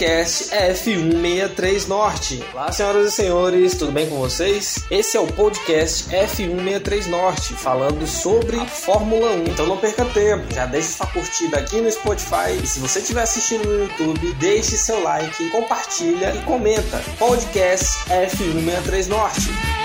podcast F163 Norte. Olá, senhoras e senhores, tudo bem com vocês? Esse é o podcast F163 Norte, falando sobre a Fórmula 1. Então não perca tempo, já deixe sua curtida aqui no Spotify e se você estiver assistindo no YouTube, deixe seu like, compartilha e comenta. Podcast F163 Norte.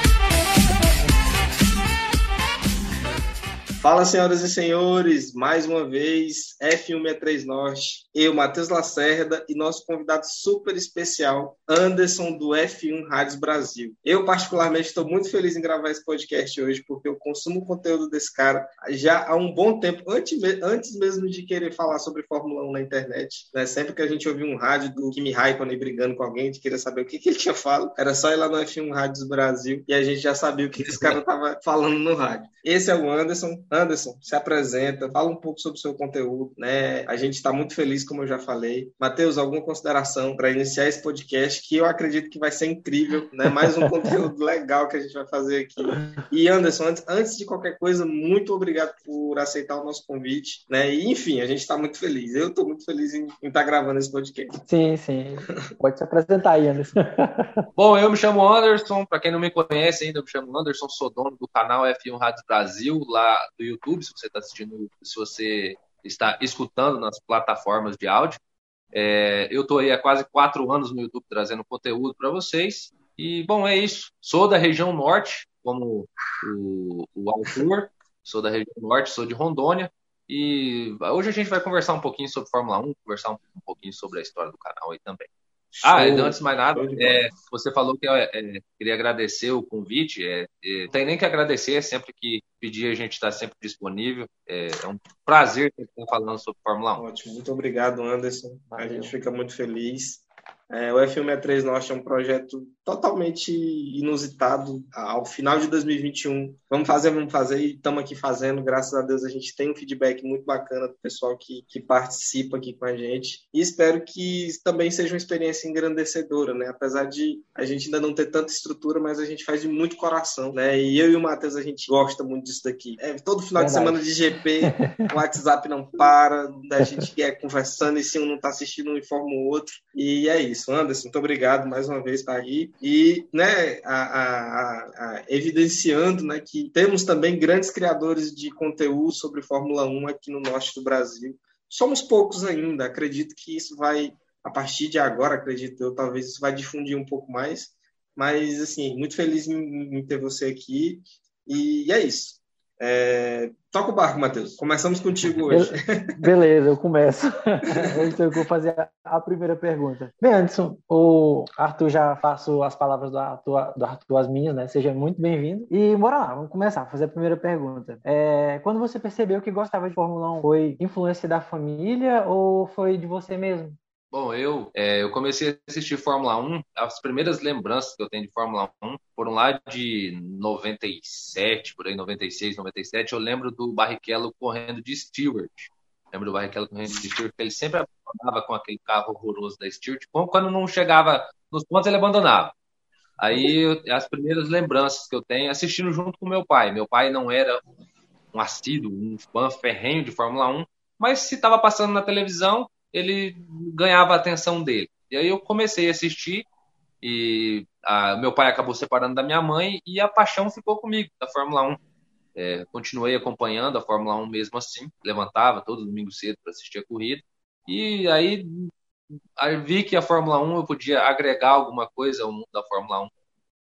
Fala, senhoras e senhores, mais uma vez, F163 Norte, eu, Matheus Lacerda, e nosso convidado super especial, Anderson, do F1 Rádios Brasil. Eu, particularmente, estou muito feliz em gravar esse podcast hoje, porque eu consumo o conteúdo desse cara já há um bom tempo, antes, mesmo de querer falar sobre Fórmula 1 na internet. Né? Sempre que a gente ouvia um rádio do Kimi Raikkonen brigando com alguém, a gente queria saber o que, que ele tinha falado, era só ir lá no F1 Rádios Brasil, e a gente já sabia o que esse cara estava falando no rádio. Esse é o Anderson. Anderson, se apresenta, fala um pouco sobre o seu conteúdo, né? A gente está muito feliz, como eu já falei. Matheus, alguma consideração para iniciar esse podcast que eu acredito que vai ser incrível, né? Mais um conteúdo legal que a gente vai fazer aqui. E Anderson, antes, antes de qualquer coisa, muito obrigado por aceitar o nosso convite, né? E enfim, a gente está muito feliz. Eu estou muito feliz em estar tá gravando esse podcast. Sim, sim. Pode se apresentar aí, Anderson. Bom, eu me chamo Anderson. Para quem não me conhece ainda, eu me chamo Anderson, sou dono do canal F1 Rádio Brasil lá do YouTube, se você está assistindo, se você está escutando nas plataformas de áudio. É, eu estou aí há quase quatro anos no YouTube trazendo conteúdo para vocês. E, bom, é isso. Sou da região norte, como o, o autor, sou da região norte, sou de Rondônia. E hoje a gente vai conversar um pouquinho sobre Fórmula 1, conversar um, um pouquinho sobre a história do canal aí também. Ah, antes de mais nada, é, você falou que é, queria agradecer o convite. É, é, tem nem que agradecer, sempre que pedir a gente está sempre disponível. É, é, um prazer estar falando sobre Fórmula 1. Ótimo, muito obrigado, Anderson. Valeu. A gente fica muito feliz. É, o F163 Norte é um projeto totalmente inusitado. Ao final de 2021, vamos fazer, vamos fazer, e estamos aqui fazendo. Graças a Deus, a gente tem um feedback muito bacana do pessoal que, que participa aqui com a gente. E espero que também seja uma experiência engrandecedora, né? Apesar de a gente ainda não ter tanta estrutura, mas a gente faz de muito coração, né? E eu e o Matheus, a gente gosta muito disso daqui. É, todo final Verdade. de semana de GP, o WhatsApp não para, a gente é conversando e se um não está assistindo, um informa o outro. E é isso isso. Anderson, muito obrigado mais uma vez por aí. E, né, a, a, a, evidenciando né, que temos também grandes criadores de conteúdo sobre Fórmula 1 aqui no norte do Brasil. Somos poucos ainda, acredito que isso vai, a partir de agora, acredito eu, talvez isso vai difundir um pouco mais. Mas, assim, muito feliz em, em ter você aqui. E é isso. É... Toca o barco, Matheus. Começamos contigo hoje. Beleza, eu começo. então eu vou fazer a primeira pergunta. Bem, Anderson, o Arthur já faço as palavras do Arthur, do Arthur as minhas, né? Seja muito bem-vindo. E bora lá, vamos começar a fazer a primeira pergunta. É... Quando você percebeu que gostava de Fórmula 1, foi influência da família ou foi de você mesmo? Bom, eu, é, eu comecei a assistir Fórmula 1, as primeiras lembranças que eu tenho de Fórmula 1 foram lá de 97, por aí, 96, 97. Eu lembro do Barrichello correndo de Stewart. Lembro do Barrichello correndo de Stewart, ele sempre abandonava com aquele carro horroroso da Stewart. Quando não chegava nos pontos, ele abandonava. Aí, as primeiras lembranças que eu tenho, assistindo junto com meu pai. Meu pai não era um assíduo, um fã ferrenho de Fórmula 1, mas se estava passando na televisão, ele ganhava a atenção dele. E aí eu comecei a assistir e a, meu pai acabou separando da minha mãe e a paixão ficou comigo da Fórmula 1. É, continuei acompanhando a Fórmula 1 mesmo assim, levantava todo domingo cedo para assistir a corrida. E aí, aí, vi que a Fórmula 1 eu podia agregar alguma coisa ao mundo da Fórmula 1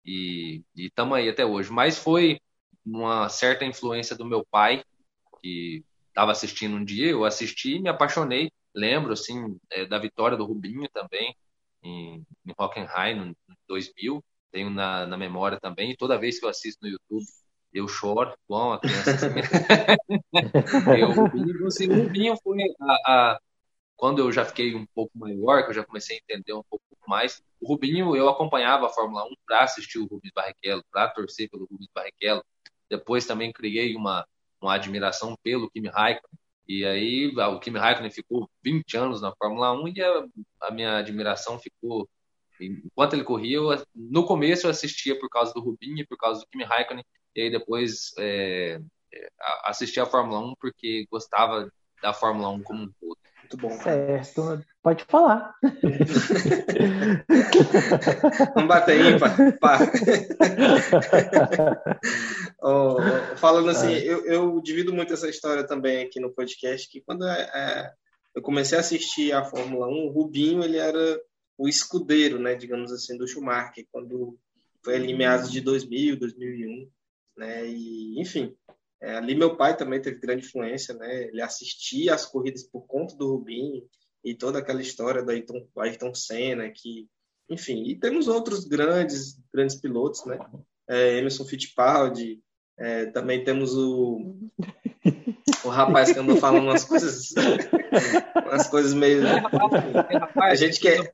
e estamos aí até hoje. Mas foi uma certa influência do meu pai, que estava assistindo um dia, eu assisti me apaixonei Lembro, assim, é, da vitória do Rubinho também, em, em Hockenheim, no 2000. Tenho na, na memória também. E toda vez que eu assisto no YouTube, eu choro, igual a criança. Assim. eu, Rubinho, assim, Rubinho foi a, a, quando eu já fiquei um pouco maior, que eu já comecei a entender um pouco mais, o Rubinho, eu acompanhava a Fórmula 1 para assistir o Rubens Barrichello, para torcer pelo Rubens Barrichello. Depois também criei uma, uma admiração pelo Kimi Raikkonen. E aí o Kimi Raikkonen ficou 20 anos na Fórmula 1 e a, a minha admiração ficou enquanto ele corria, eu, no começo eu assistia por causa do Rubinho e por causa do Kimi Raikkonen, e aí depois é, é, assistia a Fórmula 1 porque gostava da Fórmula 1 como um todo. Muito bom. Certo. Pode falar. Vamos bater ímpar. oh, falando assim, eu, eu, divido muito essa história também aqui no podcast, que quando é, é, eu comecei a assistir a Fórmula 1, o Rubinho ele era o escudeiro, né, digamos assim, do Schumacher, quando foi ali em meados de 2000, 2001, né, e enfim, é, ali meu pai também teve grande influência, né? Ele assistia as corridas por conta do Rubinho e toda aquela história do Ayrton, Ayrton Senna, que, enfim, e temos outros grandes, grandes pilotos, né? É, Emerson Fittipaldi, é, também temos o, o rapaz que andou falando umas coisas, umas coisas meio. A gente quer.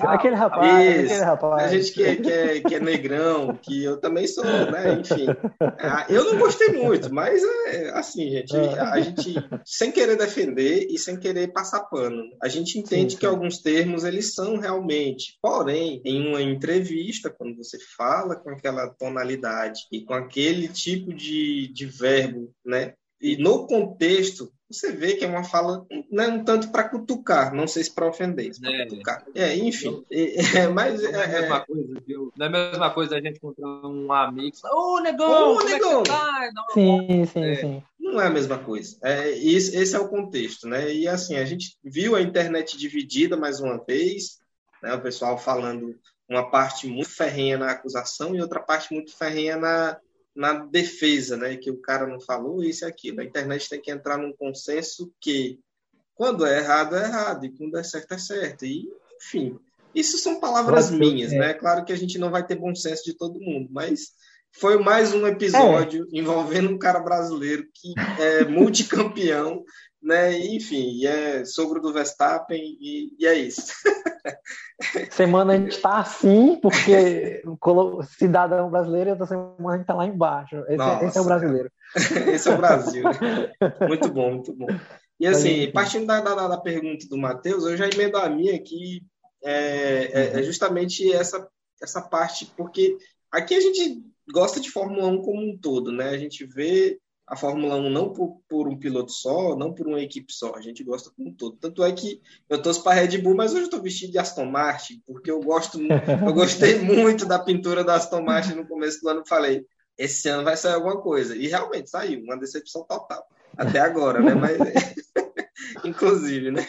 Aquele rapaz, aquele rapaz. A gente que é, que, é, que é negrão, que eu também sou, né? Enfim. Ah, eu não gostei muito, mas é assim, gente. A gente, sem querer defender e sem querer passar pano, a gente entende sim, sim. que alguns termos eles são realmente. Porém, em uma entrevista, quando você fala com aquela tonalidade e com aquele tipo de, de verbo, né? E no contexto, você vê que é uma fala né, um tanto para cutucar, não sei se para ofender, se é. cutucar. É, enfim. É, mas não é, é, a mesma coisa, viu? Não é a mesma coisa da gente encontrar um amigo e falar, ô, negão, ô, negão! É tá? sim, sim, é, sim. Não é a mesma coisa. É, esse, esse é o contexto, né? E assim, a gente viu a internet dividida mais uma vez, né? O pessoal falando uma parte muito ferrenha na acusação e outra parte muito ferrenha na, na defesa, né? Que o cara não falou isso e aquilo. A internet tem que entrar num consenso que quando é errado, é errado, e quando é certo, é certo. E, enfim, isso são palavras minhas, né? Claro que a gente não vai ter bom senso de todo mundo, mas foi mais um episódio é. envolvendo um cara brasileiro que é multicampeão né? Enfim, é sogro do Verstappen e, e é isso. Semana a gente está assim, porque cidadão brasileiro, e outra semana a gente está lá embaixo. Esse, é, esse, é o brasileiro. esse é o Brasil. Muito bom, muito bom. E assim, partindo da, da, da pergunta do Matheus, eu já emendo a minha aqui, é, é, é justamente essa, essa parte, porque aqui a gente gosta de Fórmula 1 como um todo, né? A gente vê a Fórmula 1 não por, por, um piloto só, não por uma equipe só, a gente gosta como um todo. Tanto é que eu torço para Red Bull, mas hoje eu estou vestido de Aston Martin, porque eu gosto, eu gostei muito da pintura da Aston Martin no começo do ano, falei, esse ano vai sair alguma coisa. E realmente saiu, uma decepção total. Até agora, né? Mas inclusive, né?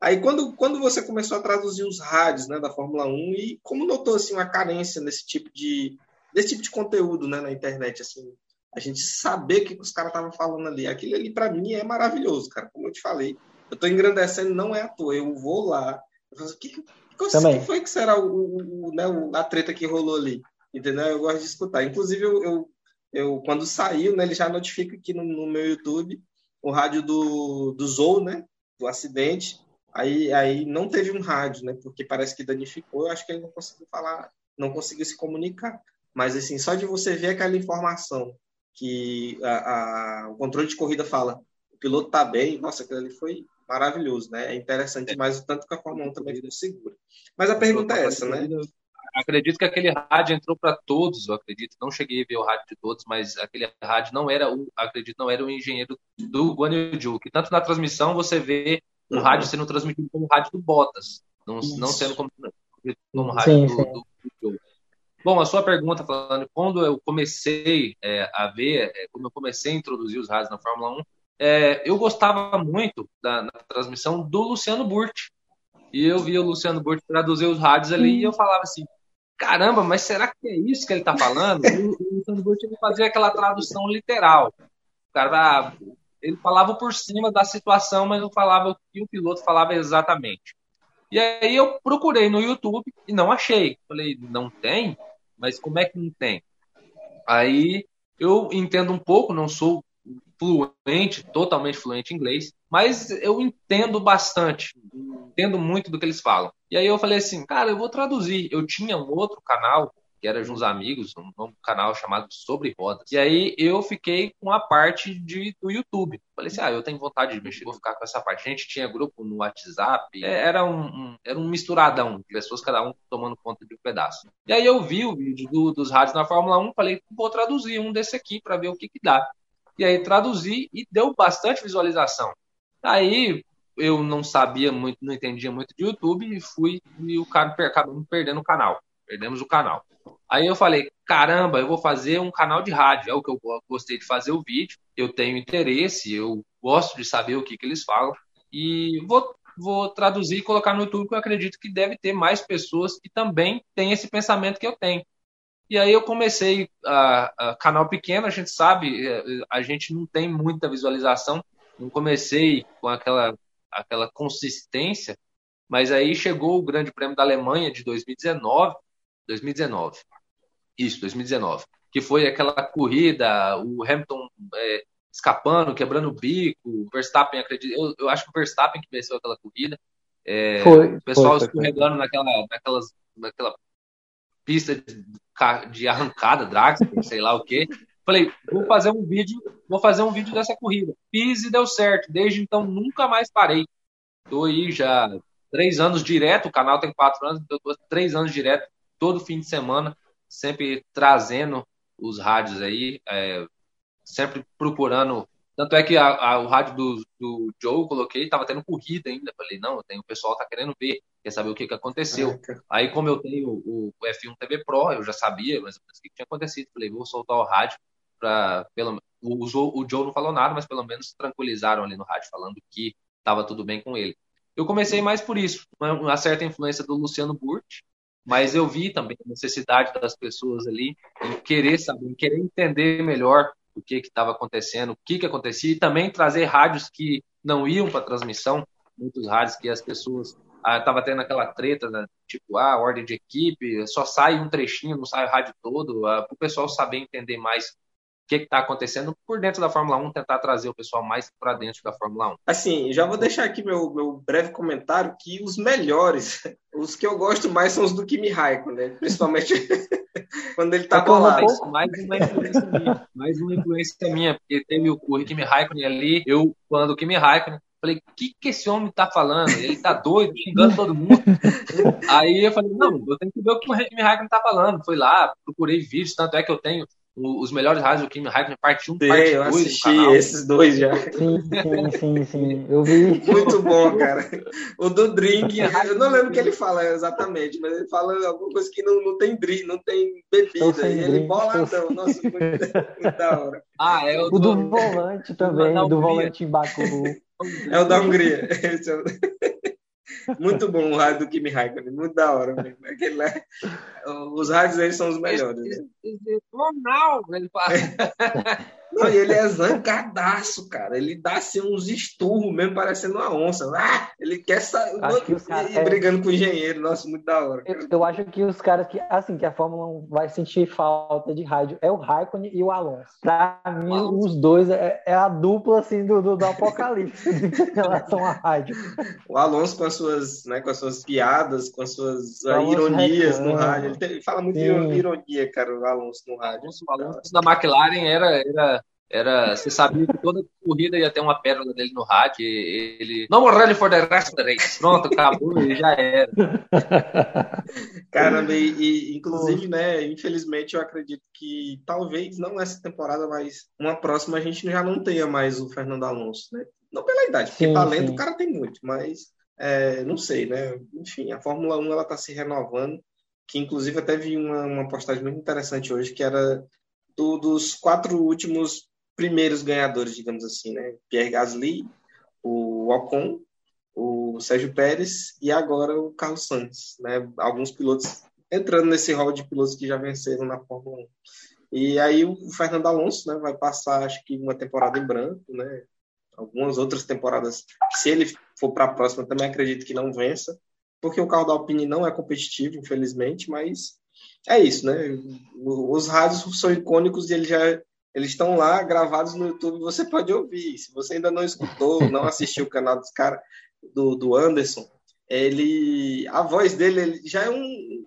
Aí quando, quando você começou a traduzir os rádios, né, da Fórmula 1 e como notou assim uma carência nesse tipo de desse tipo de conteúdo, né, na internet assim, a gente saber o que os caras estavam falando ali. Aquilo ali, para mim, é maravilhoso, cara. Como eu te falei, eu estou engrandecendo, não é à toa. Eu vou lá, eu falo, o que, que, que foi que será o, o, o, né, a treta que rolou ali? Entendeu? Eu gosto de escutar. Inclusive, eu, eu, eu quando saiu, né, ele já notifica aqui no, no, meu YouTube o rádio do, do Zou, né? Do acidente. Aí, aí não teve um rádio, né? Porque parece que danificou. Eu acho que ele não conseguiu falar, não conseguiu se comunicar. Mas, assim, só de você ver aquela informação que a, a, o controle de corrida fala, o piloto está bem, nossa, aquilo ali foi maravilhoso, né? É interessante é. mas o tanto que a Fórmula 1 também ficou segura. Mas a pergunta é essa, né? Acredito que aquele rádio entrou para todos, eu acredito. Não cheguei a ver o rádio de todos, mas aquele rádio não era o, acredito, não era o engenheiro do Guan Yu que tanto na transmissão você vê o uhum. rádio sendo transmitido como rádio do Bottas, não, não sendo como, como rádio sim, do, sim. do, do Bom, a sua pergunta falando quando eu comecei é, a ver, é, quando eu comecei a introduzir os rádios na Fórmula 1, é, eu gostava muito da, da, transmissão do Luciano Burti. E eu via o Luciano Burti traduzir os rádios ali e eu falava assim: caramba, mas será que é isso que ele está falando? o, o Luciano Burti fazia aquela tradução literal. O cara, ele falava por cima da situação, mas não falava o que o piloto falava exatamente. E aí eu procurei no YouTube e não achei. Falei, não tem? Mas como é que não tem? Aí eu entendo um pouco, não sou fluente, totalmente fluente em inglês, mas eu entendo bastante, entendo muito do que eles falam. E aí eu falei assim, cara, eu vou traduzir. Eu tinha um outro canal que era de uns amigos, um, um, canal chamado Sobre Rodas. E aí eu fiquei com a parte de, do YouTube. Falei assim, ah, eu tenho vontade de mexer, vou ficar com essa parte. A gente tinha grupo no WhatsApp, é, era um, um, era um misturadão de pessoas, cada um tomando conta de um pedaço. E aí eu vi o vídeo do, dos rádios na Fórmula 1, falei, vou traduzir um desse aqui para ver o que que dá. E aí traduzi e deu bastante visualização. Aí eu não sabia muito, não entendia muito de YouTube e fui e o cara acabou perdendo o canal. Perdemos o canal. Aí eu falei, caramba, eu vou fazer um canal de rádio, é o que eu gostei de fazer o vídeo, eu tenho interesse, eu gosto de saber o que, que eles falam. E vou, vou traduzir e colocar no YouTube, que eu acredito que deve ter mais pessoas que também têm esse pensamento que eu tenho. E aí eu comecei a, a canal pequeno, a gente sabe, é, a gente não tem muita visualização, não comecei com aquela aquela consistência, mas aí chegou o Grande Prêmio da Alemanha de 2019, 2019, isso, 2019, que foi aquela corrida, o Hamilton é, escapando, quebrando o bico, o Verstappen, acredito, eu, eu, acho que o Verstappen que venceu aquela corrida, é, foi, o pessoal foi, escorregando foi. Naquela, naquelas, naquela pista de, de arrancada, drag, sei lá o que. Falei, vou fazer um vídeo, vou fazer um vídeo dessa corrida. Fiz e deu certo. Desde então nunca mais parei. Estou aí já três anos direto, o canal tem quatro anos, então estou três anos direto, todo fim de semana, sempre trazendo os rádios aí, é, sempre procurando. Tanto é que a, a, o rádio do, do Joe eu coloquei, estava tendo corrida ainda. Falei, não, tem, o pessoal tá querendo ver, quer saber o que, que aconteceu. Aí, como eu tenho o, o F1 TV Pro, eu já sabia mas o que tinha acontecido. Falei, vou soltar o rádio para pelo o, o Joe não falou nada, mas pelo menos tranquilizaram ali no rádio falando que estava tudo bem com ele. Eu comecei mais por isso, uma, uma certa influência do Luciano Burti, mas eu vi também a necessidade das pessoas ali em querer saber, em querer entender melhor o que estava acontecendo, o que, que acontecia, e também trazer rádios que não iam para transmissão, muitos rádios que as pessoas estava ah, tendo aquela treta, né? tipo, ah, ordem de equipe, só sai um trechinho, não sai o rádio todo, ah, para o pessoal saber entender mais que está acontecendo por dentro da Fórmula 1, tentar trazer o pessoal mais para dentro da Fórmula 1. Assim, já vou deixar aqui meu, meu breve comentário que os melhores, os que eu gosto mais são os do Kimi Raikkonen, né? principalmente quando ele estava lá. Mais uma influência minha, mais uma influência minha, porque teve o, o Kimi Raikkonen ali, eu quando o Kimi Raikkonen, Falei, o que, que esse homem tá falando? Ele tá doido, xingando todo mundo. Aí eu falei, não, eu tenho que ver o que o Kimi Raikkonen tá falando. Fui lá, procurei vídeos, tanto é que eu tenho os melhores rádios do Kimi Raikkonen, parte 1, Sim, parte 2. Eu assisti esses dois já. Sim, sim, sim, sim. Eu vi. Muito bom, cara. O do drink, eu não lembro o que ele fala exatamente, mas ele fala alguma coisa que não, não tem drink, não tem bebida. E ele boladão. Nossa, muito, muito da hora. Ah, é o, o do, do volante também, do volante em Baku. É o da Hungria. Muito bom o rádio do Kimi Raikkonen, muito da hora mesmo. Aquele lá, os rádios eles são os melhores. Né? Normal, ele fala. Não, e ele é zangadaço, cara. Ele dá assim uns esturros mesmo, parecendo uma onça. Ah, ele quer sair é... brigando com o engenheiro. Nossa, muito da hora. Eu, eu, acho que os caras que, assim, que a Fórmula 1 vai sentir falta de rádio é o Raikkonen e o Alonso. Pra mim, Alonso. os dois é, é, a dupla, assim, do, do, do apocalipse em relação à rádio. O Alonso com as suas, né, com as suas piadas, com as suas uh, ironias no rádio. Ele, tem, ele fala muito Sim. ironia, cara, o Alonso no rádio. O Alonso da McLaren era, era era, você sabia que toda corrida ia ter uma pérola dele no rádio. ele. Não morrer for the rest of the race. Pronto, acabou e já era. Caramba, e, e, inclusive, né, infelizmente eu acredito que talvez, não essa temporada, mas uma próxima a gente já não tenha mais o Fernando Alonso, né? Não pela idade, porque sim, talento sim. o cara tem muito, mas é, não sei, né? Enfim, a Fórmula 1 ela tá se renovando, que inclusive até vi uma, uma postagem muito interessante hoje, que era do, dos quatro últimos primeiros ganhadores, digamos assim, né? Pierre Gasly, o Ocon, o Sérgio Pérez e agora o Carlos Sainz, né? Alguns pilotos entrando nesse rol de pilotos que já venceram na Fórmula 1. E aí o Fernando Alonso, né, vai passar acho que uma temporada em branco, né? Algumas outras temporadas, se ele for para a próxima, também acredito que não vença, porque o carro da Alpine não é competitivo, infelizmente, mas é isso, né? Os rádios são icônicos e ele já eles estão lá gravados no YouTube, você pode ouvir. Se você ainda não escutou, não assistiu o canal dos cara, do, do Anderson, ele, a voz dele ele já é um,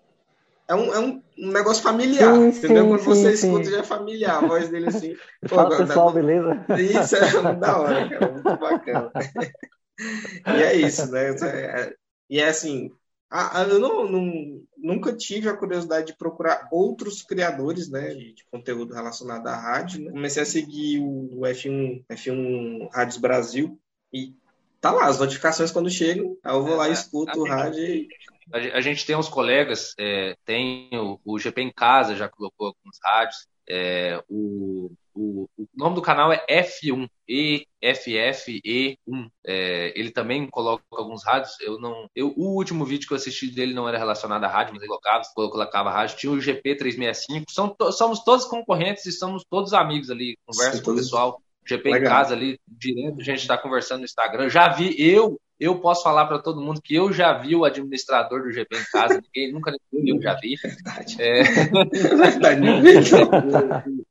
é um, é um negócio familiar, sim, entendeu? Sim, Quando você sim, escuta, já é familiar a voz dele assim. Fala, pessoal, beleza? Isso é muito da hora, cara, muito bacana. e é isso, né? É, e é assim, ah, eu não, não, nunca tive a curiosidade de procurar outros criadores né, de, de conteúdo relacionado à rádio. Né? Comecei a seguir o, o F1, F1 Rádios Brasil e tá lá, as notificações quando chegam, aí eu vou lá e escuto o rádio e... A gente tem uns colegas, é, tem o, o, GP em Casa, já colocou alguns rádios, é, o, o, o, nome do canal é F1, EFFE1. É, ele também coloca alguns rádios. Eu não, eu, o último vídeo que eu assisti dele não era relacionado à rádio, mas ele colocava, colocava rádio. Tinha o GP365. São, somos todos concorrentes e somos todos amigos ali. Conversa Sim, com o pessoal. GP Legal. em casa ali, direto, a gente está conversando no Instagram. Já vi, eu eu posso falar para todo mundo que eu já vi o administrador do GP em casa, ninguém nunca viu, eu já vi. É...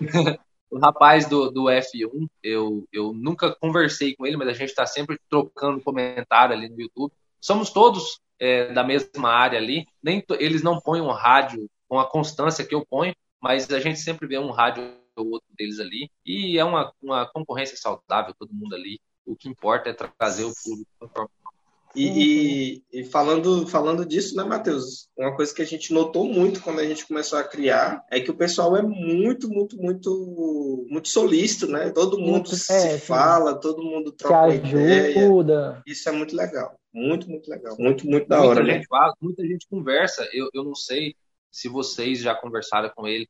o rapaz do, do F1, eu, eu nunca conversei com ele, mas a gente está sempre trocando comentário ali no YouTube. Somos todos é, da mesma área ali, nem eles não põem um rádio com a constância que eu ponho, mas a gente sempre vê um rádio ou outro deles ali, e é uma, uma concorrência saudável, todo mundo ali. O que importa é trazer o público e, e, e, falando, falando disso, né, Matheus? Uma coisa que a gente notou muito quando a gente começou a criar é que o pessoal é muito, muito, muito, muito solícito, né? Todo mundo muito, se é, fala, todo mundo troca ideia. Isso é muito legal. Muito, muito legal. Muito, muito da muita hora. Gente né? fala, muita gente conversa. Eu, eu não sei se vocês já conversaram com ele.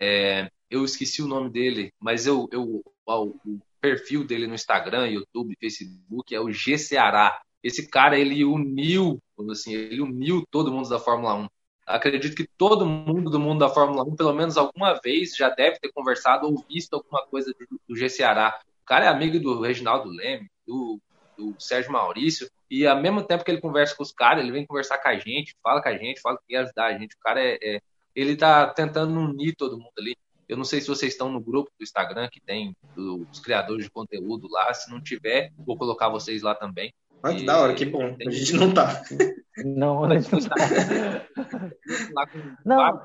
É, eu esqueci o nome dele, mas eu, eu o, perfil dele no Instagram, YouTube, Facebook, é o G Ceará. Esse cara, ele uniu, assim, ele uniu todo mundo da Fórmula 1. Acredito que todo mundo do mundo da Fórmula 1, pelo menos alguma vez, já deve ter conversado ou visto alguma coisa do, do G Ceará. O cara é amigo do Reginaldo Leme, do, do Sérgio Maurício, e ao mesmo tempo que ele conversa com os caras, ele vem conversar com a gente, fala com a gente, fala que quer ajudar a gente. O cara é, é ele tá tentando unir todo mundo ali. Eu não sei se vocês estão no grupo do Instagram que tem os criadores de conteúdo lá. Se não tiver, vou colocar vocês lá também. Ah, que e... da hora, que bom. A gente não tá. Não, a gente não tá. não.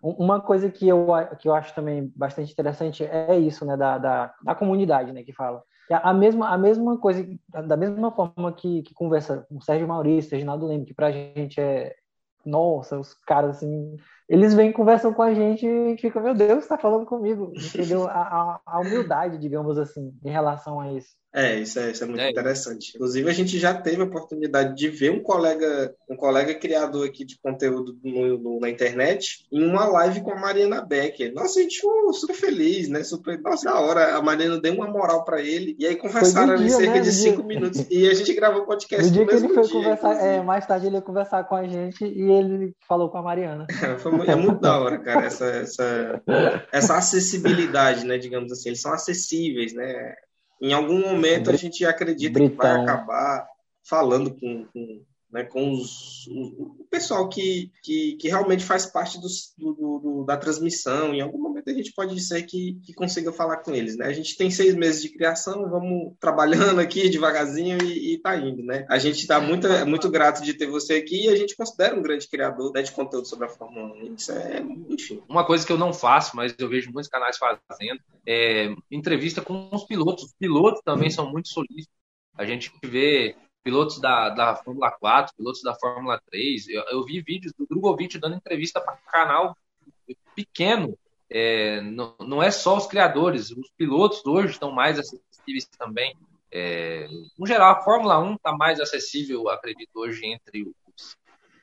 Uma coisa que eu, que eu acho também bastante interessante é isso, né, da, da, da comunidade, né, que fala. A mesma, a mesma coisa, da mesma forma que, que conversa com o Sérgio Maurício, Reginaldo Leme, que pra gente é, nossa, os caras assim, eles vêm conversam com a gente e fica, meu Deus, está falando comigo, entendeu? A, a, a, humildade, digamos assim, em relação a isso. É, isso é, isso é muito é. interessante. Inclusive, a gente já teve a oportunidade de ver um colega, um colega criador aqui de conteúdo no, no, na internet em uma live com a Mariana Becker. Nossa, a gente ficou super feliz, né? Super, nossa, da hora. A Mariana deu uma moral para ele e aí conversaram ali cerca né? de cinco minutos. E a gente gravou o podcast no dia que ele foi dia, conversar, é, mais tarde ele ia conversar com a gente e ele falou com a Mariana. foi é muito da hora, cara, essa, essa, essa acessibilidade, né? Digamos assim, eles são acessíveis, né? Em algum momento a gente acredita Britão. que vai acabar falando com, com né, com os, o, pessoal que, que, que, realmente faz parte do, do, do, da transmissão. Em algum momento a gente pode ser que, que consiga falar com eles. Né? A gente tem seis meses de criação, vamos trabalhando aqui devagarzinho e, e tá indo. Né? A gente está muito, é muito grato de ter você aqui e a gente considera um grande criador né, de conteúdo sobre a Fórmula 1. Isso é, enfim. Uma coisa que eu não faço, mas eu vejo muitos canais fazendo, é entrevista com os pilotos. Os pilotos também são muito solícitos. A gente vê pilotos da, da Fórmula 4, pilotos da Fórmula 3. Eu, eu vi vídeos do Drogovic dando entrevista para canal pequeno. É, não, não é só os criadores, os pilotos hoje estão mais acessíveis também. É, no geral, a Fórmula 1 está mais acessível, acredito, hoje entre os.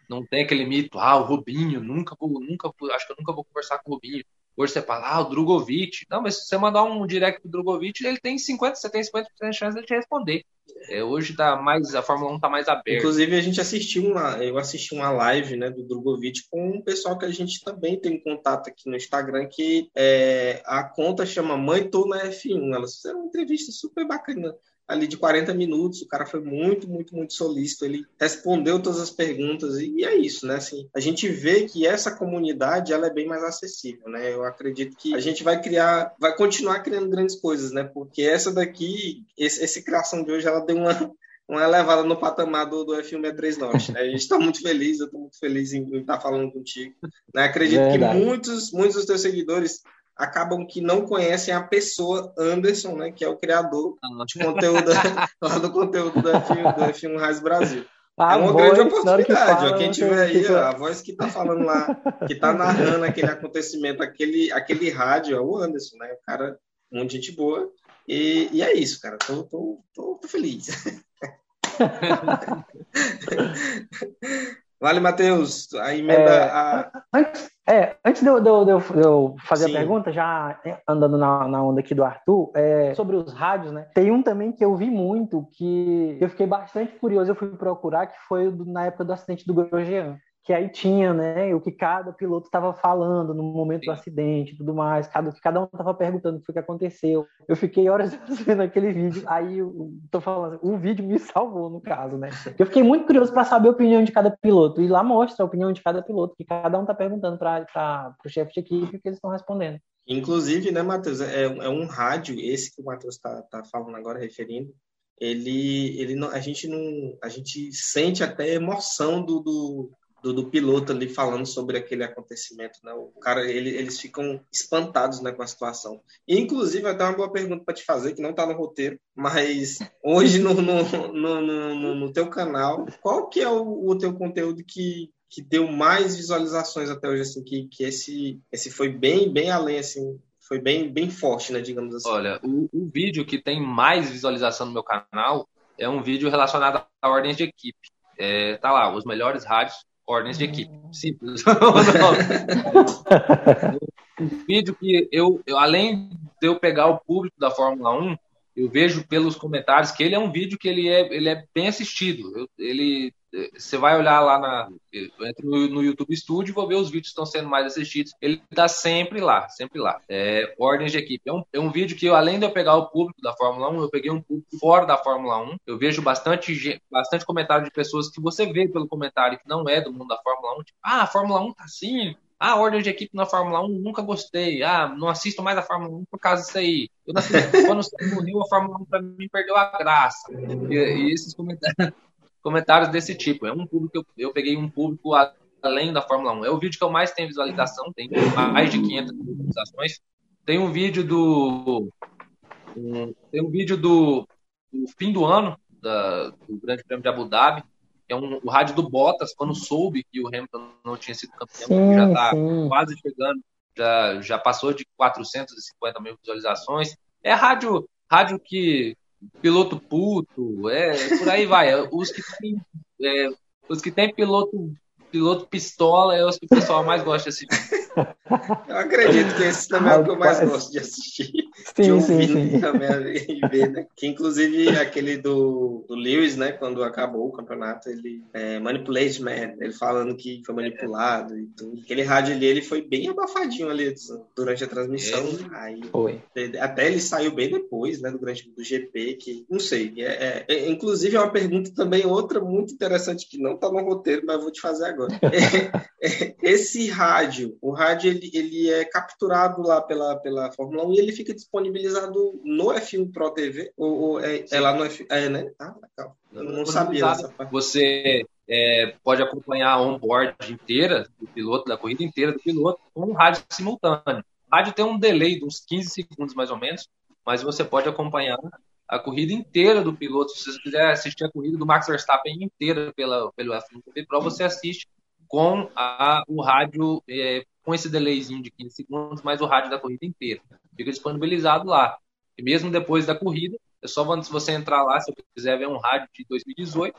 Não tem aquele mito, ah, o Rubinho, nunca vou, nunca, acho que eu nunca vou conversar com o Rubinho. Hoje você fala, ah, o Drogovic. Não, mas se você mandar um direct pro Drogovic, ele tem 50, você tem 50% de chance de te responder. É, hoje tá mais, a Fórmula 1 tá mais aberta. Inclusive, a gente assistiu uma, eu assisti uma live né, do Drogovic com um pessoal que a gente também tem contato aqui no Instagram, que é, a conta chama Mãe Tô na F1. Elas fizeram uma entrevista super bacana ali de 40 minutos, o cara foi muito, muito, muito solícito, ele respondeu todas as perguntas e, é isso, né? Assim, a gente vê que essa comunidade ela é bem mais acessível, né? Eu acredito que a gente vai criar, vai continuar criando grandes coisas, né? Porque essa daqui, esse, esse criação de hoje, ela deu uma uma elevada no patamar do, do F163 Norte. Né? A gente está muito feliz, eu estou muito feliz em, em estar tá falando contigo. Né? Acredito que muitos, muitos dos teus seguidores acabam que não conhecem a pessoa Anderson, né, que é o criador ah. de conteúdo lá do conteúdo do F1, do F1 Raiz Brasil. A é uma grande oportunidade. ó, quem tiver aí, ó, a voz que está falando lá, que está narrando aquele acontecimento, aquele, aquele rádio, é o Anderson, né? O cara, um monte de gente boa. E, e é isso, cara. Tô, tô, tô, tô feliz. vale, Matheus. A emenda. É, a... Antes, é, antes de eu, de eu, de eu fazer Sim. a pergunta, já andando na, na onda aqui do Arthur, é, sobre os rádios, né? Tem um também que eu vi muito, que eu fiquei bastante curioso, eu fui procurar, que foi na época do acidente do Grosjean que aí tinha, né, o que cada piloto estava falando no momento do acidente e tudo mais, cada, cada um estava perguntando o que, que aconteceu. Eu fiquei horas vendo aquele vídeo, aí eu tô falando, o vídeo me salvou no caso, né? Eu fiquei muito curioso para saber a opinião de cada piloto, e lá mostra a opinião de cada piloto, que cada um está perguntando para o chefe de equipe o que eles estão respondendo. Inclusive, né, Matheus, é, é, um rádio, esse que o Matheus está tá falando agora, referindo, ele, ele não, a gente não, a gente sente até emoção do, do do, do, piloto ali falando sobre aquele acontecimento, né? O cara, ele, eles ficam espantados, né, com a situação. E, inclusive, até uma boa pergunta para te fazer, que não está no roteiro, mas hoje no, no, no, no, no teu canal, qual que é o, o teu conteúdo que, que deu mais visualizações até hoje, assim, que, que esse, esse foi bem, bem além, assim, foi bem, bem forte, né, digamos assim. Olha, o, o vídeo que tem mais visualização no meu canal é um vídeo relacionado a ordens de equipe. É, tá lá, os melhores rádios ordens de equipe. Simples. um vídeo que eu, eu, além de eu pegar o público da Fórmula 1, eu vejo pelos comentários que ele é um vídeo que ele é, ele é bem assistido. Eu, ele você vai olhar lá na, no, no YouTube Studio vou ver os vídeos que estão sendo mais assistidos. Ele está sempre lá, sempre lá. É, ordens de equipe. É um, é um vídeo que, eu, além de eu pegar o público da Fórmula 1, eu peguei um público fora da Fórmula 1. Eu vejo bastante, bastante comentário de pessoas que você vê pelo comentário que não é do mundo da Fórmula 1. Tipo, ah, a Fórmula 1 tá assim, ah, ordem de equipe na Fórmula 1, nunca gostei. Ah, não assisto mais a Fórmula 1 por causa disso aí. Eu não assisto, quando morreu a Fórmula 1 para mim perdeu a graça. E, e esses comentários, comentários desse tipo. É um público, eu, eu peguei um público além da Fórmula 1. É o vídeo que eu mais tenho visualização, tem mais de 500 visualizações. Tem um vídeo do. Um, tem um vídeo do, do fim do ano, da, do Grande Prêmio de Abu Dhabi, que é um, o rádio do Bottas, quando soube que o Hamilton não tinha sido campeão, sim, já está quase chegando, já, já passou de 450 mil visualizações. É rádio, rádio que piloto puto, é, por aí vai. Os que tem, é, os que tem piloto, piloto pistola é os que o pessoal mais gosta assistir. Eu acredito que esse também é o que eu mais gosto de assistir. Sim, de ouvir sim, sim. também e ver, né? Que inclusive aquele do, do Lewis, né? Quando acabou o campeonato, ele é, Manipulate Man, ele falando que foi manipulado e tudo. Aquele rádio ali, ele foi bem abafadinho ali durante a transmissão. É. Aí, foi. Até ele saiu bem depois, né? Do grande do GP, que não sei. É, é, é, inclusive é uma pergunta também, outra muito interessante que não tá no roteiro, mas vou te fazer agora. É, é, esse rádio, o rádio ele, ele é capturado lá pela, pela Fórmula 1 e ele fica disponibilizado no F1 Pro TV? Ou, ou é, é, lá no F1? É, né? Ah, legal. Eu não sabia dessa parte. Você é, pode acompanhar a onboard inteira do piloto, da corrida inteira do piloto, com um rádio simultâneo. O rádio tem um delay de uns 15 segundos mais ou menos, mas você pode acompanhar a corrida inteira do piloto. Se você quiser assistir a corrida do Max Verstappen inteira pela, pelo F1 TV Pro, você assiste com a, o rádio é, com esse delayzinho de 15 segundos, mas o rádio da corrida inteira. Fica disponibilizado lá. E mesmo depois da corrida, é só se você entrar lá, se eu quiser ver um rádio de 2018,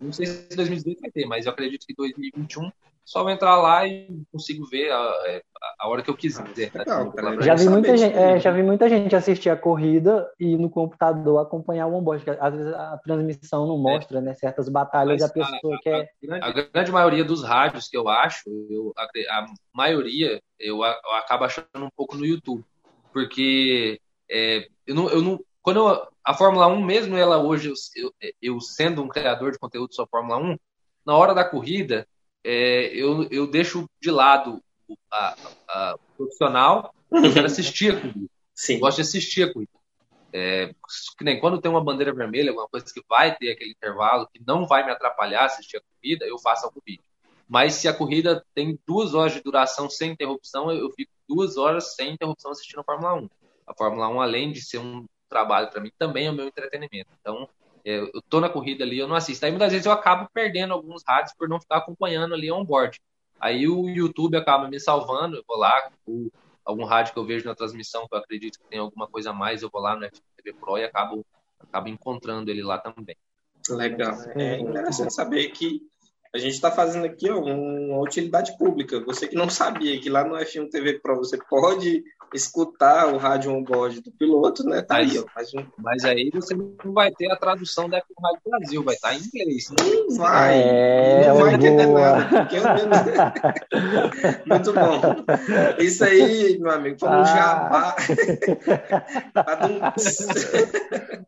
não sei se 2018 vai ter, mas eu acredito que 2021 só entrar lá e consigo ver a, é, a hora que eu quiser. Legal, cara, já, vi muita gente, é, já vi muita gente assistir a corrida e no computador acompanhar o onboard. Às vezes a transmissão não mostra é. né, certas batalhas Mas a pessoa a, quer. A, a, grande maioria dos rádios que eu acho, eu, a, a maioria eu, eu, acabo achando um pouco no YouTube. Porque é, eu não, eu não, quando eu, a Fórmula 1, mesmo ela hoje, eu, eu sendo um criador de conteúdo sobre Fórmula 1, na hora da corrida, é, eu, eu deixo de lado a, a, profissional, eu quero assistir a corrida. Sim. Eu gosto de assistir a corrida. É, que nem quando tem uma bandeira vermelha, alguma coisa que vai ter aquele intervalo, que não vai me atrapalhar assistir a corrida, eu faço algum vídeo. Mas se a corrida tem duas horas de duração sem interrupção, eu fico duas horas sem interrupção assistindo a Fórmula 1. A Fórmula 1, além de ser um trabalho para mim, também é o meu entretenimento. Então, é, eu tô na corrida ali, eu não assisto. Aí muitas vezes eu acabo perdendo alguns rádios por não ficar acompanhando ali on board. Aí o YouTube acaba me salvando, eu vou lá, o, algum rádio que eu vejo na transmissão, que eu acredito que tem alguma coisa a mais, eu vou lá no FTV Pro e acabo, acabo encontrando ele lá também. Legal. É interessante saber que a gente está fazendo aqui ó, uma utilidade pública. Você que não sabia que lá no F1 TV Pro você pode escutar o rádio on-board do piloto, né? Tá mas, aí, ó. Mais um... Mas aí você não vai ter a tradução da F1 Rádio Brasil, vai estar tá em inglês. Não vai. É, não vai entender nada, porque eu Muito bom. Isso aí, meu amigo, foi um ah. jabá.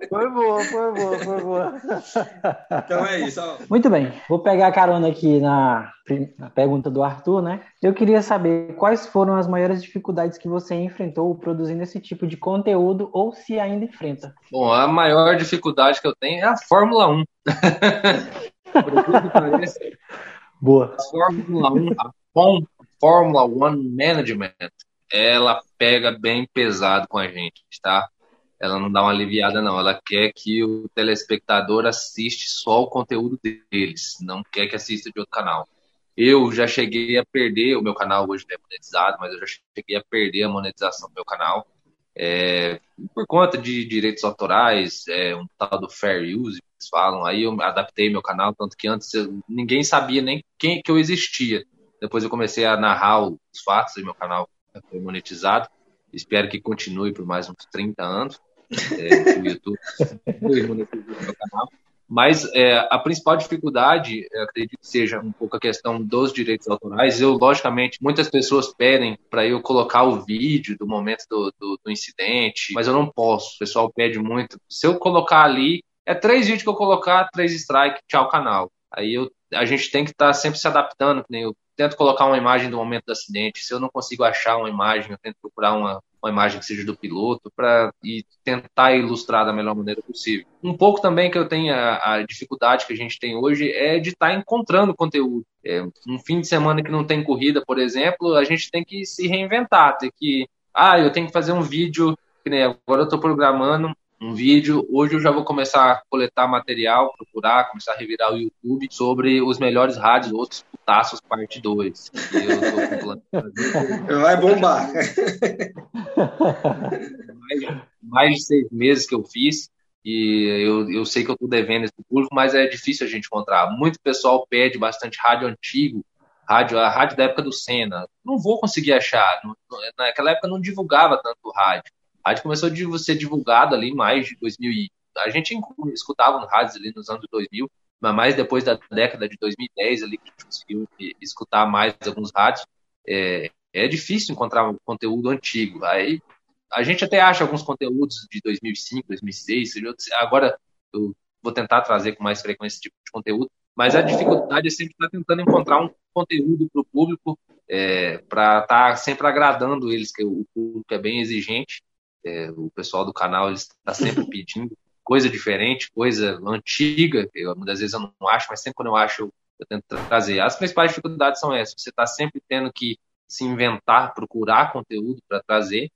foi boa, foi boa, foi boa. Então é isso. Ó. Muito bem. Vou pegar a carona aqui na, na pergunta do Arthur, né? Eu queria saber quais foram as maiores dificuldades que você enfrentou produzindo esse tipo de conteúdo ou se ainda enfrenta. Bom, a maior dificuldade que eu tenho é a Fórmula 1. Boa. A Fórmula 1, a Fórmula 1 Management, ela pega bem pesado com a gente, tá? Ela não dá uma aliviada, não. Ela quer que o telespectador assiste só o conteúdo deles, não quer que assista de outro canal. Eu já cheguei a perder, o meu canal hoje é monetizado, mas eu já cheguei a perder a monetização do meu canal é, por conta de direitos autorais, é, um tal do fair use, eles falam. Aí eu adaptei meu canal, tanto que antes eu, ninguém sabia nem quem que eu existia. Depois eu comecei a narrar os fatos e meu canal foi monetizado. Espero que continue por mais uns 30 anos é, o YouTube, canal. Mas é, a principal dificuldade, acredito que seja um pouco a questão dos direitos autorais. Eu, logicamente, muitas pessoas pedem para eu colocar o vídeo do momento do, do, do, incidente, mas eu não posso. O pessoal pede muito. Se eu colocar ali, é três vídeos que eu colocar, três strike, tchau canal. Aí eu, a gente tem que estar tá sempre se adaptando. Eu tento colocar uma imagem do momento do acidente. Se eu não consigo achar uma imagem, eu tento procurar uma, uma imagem que seja do piloto, para e tentar ilustrar da melhor maneira possível. Um pouco também que eu tenho a, a dificuldade que a gente tem hoje é de estar tá encontrando conteúdo. É, um fim de semana que não tem corrida, por exemplo, a gente tem que se reinventar, tem que, ah, eu tenho que fazer um vídeo, que nem agora eu estou programando um vídeo. Hoje eu já vou começar a coletar material, procurar, começar a revirar o YouTube sobre os melhores rádios, outros putaços, parte 2. Vai bombar. Mais, mais, de seis meses que eu fiz. E eu, eu sei que eu estou devendo esse público, mas é difícil a gente encontrar. Muito pessoal pede bastante rádio antigo, rádio, a rádio da época do Senna. Não vou conseguir achar. Naquela época não divulgava tanto rádio rádio começou a ser divulgado ali mais de 2000 e a gente escutava no rádio ali nos anos 2000, mas mais depois da década de 2010 ali que a gente conseguiu escutar mais alguns rádios, é, é difícil encontrar um conteúdo antigo. Aí a gente até acha alguns conteúdos de 2005, 2006, agora eu vou tentar trazer com mais frequência esse tipo de conteúdo, mas a dificuldade é sempre estar tentando encontrar um conteúdo para o público, é, para estar tá sempre agradando eles, que o público é bem exigente, é, o pessoal do canal está sempre pedindo coisa diferente, coisa antiga, eu, muitas vezes eu não acho, mas sempre quando eu acho, eu, eu tento trazer. As principais dificuldades são essas: você está sempre tendo que se inventar, procurar conteúdo para trazer.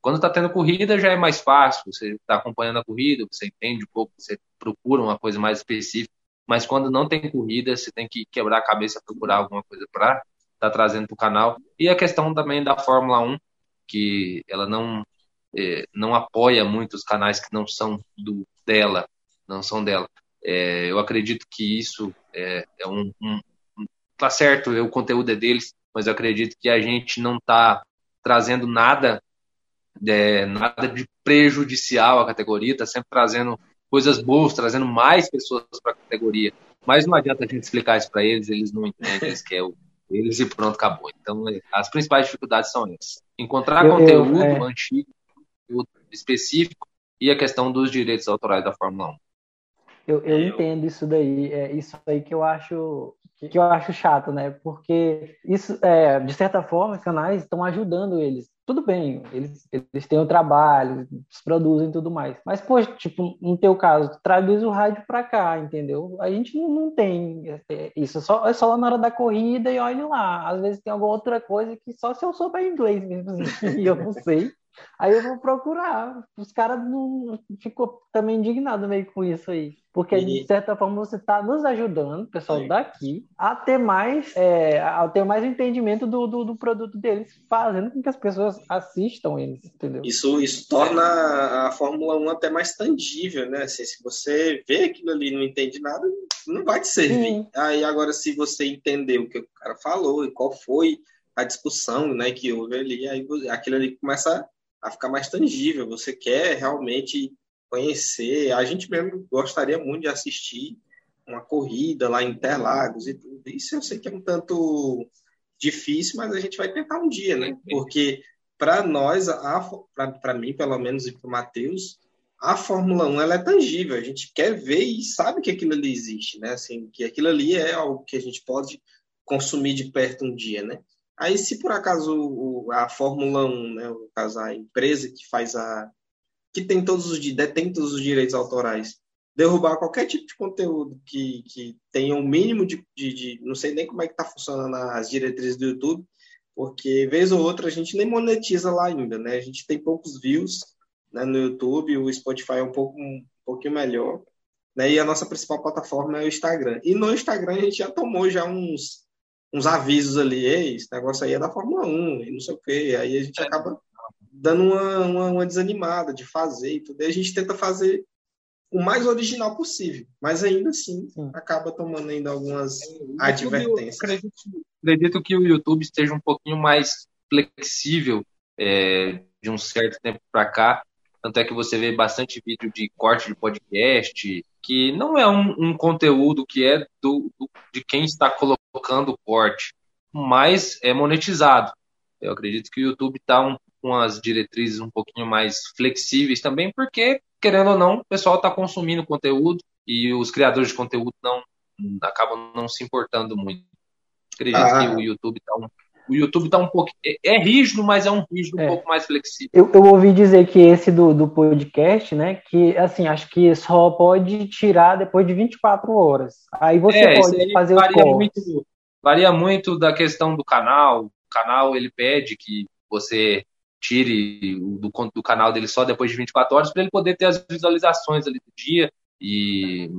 Quando está tendo corrida já é mais fácil, você está acompanhando a corrida, você entende um pouco, você procura uma coisa mais específica. Mas quando não tem corrida, você tem que quebrar a cabeça, procurar alguma coisa para estar tá trazendo para o canal. E a questão também da Fórmula 1, que ela não é, não apoia muito os canais que não são do dela, não são dela. É, eu acredito que isso é, é um, um, tá certo, o conteúdo é deles, mas eu acredito que a gente não está trazendo nada é, nada de prejudicial à categoria, está sempre trazendo coisas boas, trazendo mais pessoas para a categoria. Mas não adianta a gente explicar isso para eles, eles não entendem, eles querem eles e pronto, acabou. Então, é, as principais dificuldades são essas. Encontrar eu, conteúdo eu, é... antigo conteúdo específico e a questão dos direitos autorais da Fórmula 1. Eu, eu entendo isso daí, é isso aí que eu acho que eu acho chato, né? Porque isso, é, de certa forma, os canais estão ajudando eles. Tudo bem, eles, eles têm o trabalho, eles produzem tudo mais. Mas, poxa, tipo, no teu caso, traduz o rádio para cá, entendeu? A gente não, não tem é, isso, é só, é só lá na hora da corrida e olhe lá. Às vezes tem alguma outra coisa que só se eu souber inglês mesmo, assim, e eu não sei. Aí eu vou procurar. Os caras não ficou também indignado meio com isso aí. Porque, e... de certa forma, você está nos ajudando, pessoal Sim. daqui, a ter mais, é, a ter mais entendimento do, do, do, produto deles, fazendo com que as pessoas assistam eles, entendeu? Isso, isso torna a Fórmula 1 até mais tangível, né? Assim, se você vê aquilo ali e não entende nada, não vai te servir. Sim. Aí, agora, se você entender o que o cara falou e qual foi a discussão né, que houve ali, aí aquilo ali começa a ficar mais tangível. Você quer realmente conhecer. A gente mesmo gostaria muito de assistir uma corrida lá em Interlagos e tudo. Isso eu sei que é um tanto difícil, mas a gente vai tentar um dia, né? Porque para nós, para mim, pelo menos, e para o Matheus, a Fórmula 1 ela é tangível. A gente quer ver e sabe que aquilo ali existe, né? Assim, que aquilo ali é algo que a gente pode consumir de perto um dia, né? Aí, se por acaso a Fórmula 1, né, no caso a empresa que faz a. que tem todos os, detém todos os direitos autorais, derrubar qualquer tipo de conteúdo que, que tenha o um mínimo de, de, de, Não sei nem como é que está funcionando as diretrizes do YouTube, porque vez ou outra a gente nem monetiza lá ainda, né? A gente tem poucos views né, no YouTube, o Spotify é um, pouco, um pouquinho melhor. Né, e a nossa principal plataforma é o Instagram. E no Instagram a gente já tomou já uns uns avisos ali, ei, esse negócio aí é da Fórmula 1, e não sei o quê. Aí a gente é. acaba dando uma, uma, uma, desanimada de fazer e tudo. E a gente tenta fazer o mais original possível, mas ainda assim Sim. acaba tomando ainda algumas é, advertências. Acredito, acredito, que o YouTube esteja um pouquinho mais flexível é, de um certo tempo para cá. Tanto é que você vê bastante vídeo de corte de podcast, que não é um, um conteúdo que é do, do, de quem está colocando o corte, mas é monetizado. Eu acredito que o YouTube está um, com as diretrizes um pouquinho mais flexíveis também, porque, querendo ou não, o pessoal está consumindo conteúdo e os criadores de conteúdo não acabam não se importando muito. Acredito ah. que o YouTube está um o YouTube tá um pouco. É, é rígido, mas é um rígido é. um pouco mais flexível. Eu, eu, ouvi dizer que esse do, do podcast, né? Que assim, acho que só pode tirar depois de 24 horas. Aí você é, pode fazer varia o muito, varia muito da questão do canal. O canal ele pede que você tire do, do canal dele só depois de 24 horas para ele poder ter as visualizações ali do dia. E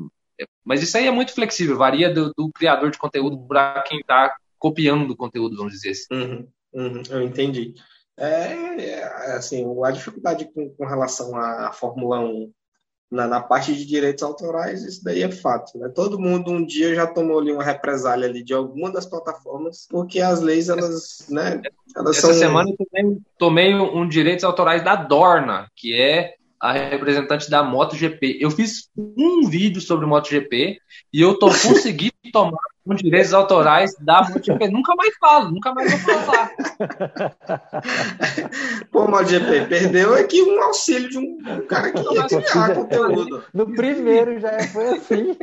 mas isso aí é muito flexível, varia do, do criador de conteúdo para quem está copiando do conteúdo, vamos dizer assim. Uhum, uhum, eu entendi. É, é, assim, a dificuldade com, com relação à Fórmula 1 na, na, parte de direitos autorais, isso daí é fato, né? Todo mundo um dia já tomou ali uma represália ali de alguma das plataformas, porque as leis, elas, né, elas Essa são... semana eu tomei um, um direitos autorais da Dorna, que é a representante da MotoGP. Eu fiz um vídeo sobre MotoGP e eu tô conseguindo tomar com direitos autorais da MotoGP. nunca mais falo, nunca mais vou falar. Pô, MotoGP, perdeu aqui um auxílio de um cara que ia criar conteúdo. No primeiro já foi assim.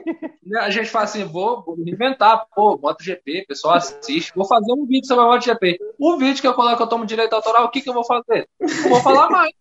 A gente fala assim, vou, vou inventar, pô, MotoGP, pessoal assiste, vou fazer um vídeo sobre a MotoGP. O vídeo que eu coloco que eu tomo direito autoral, o que, que eu vou fazer? Não vou falar mais.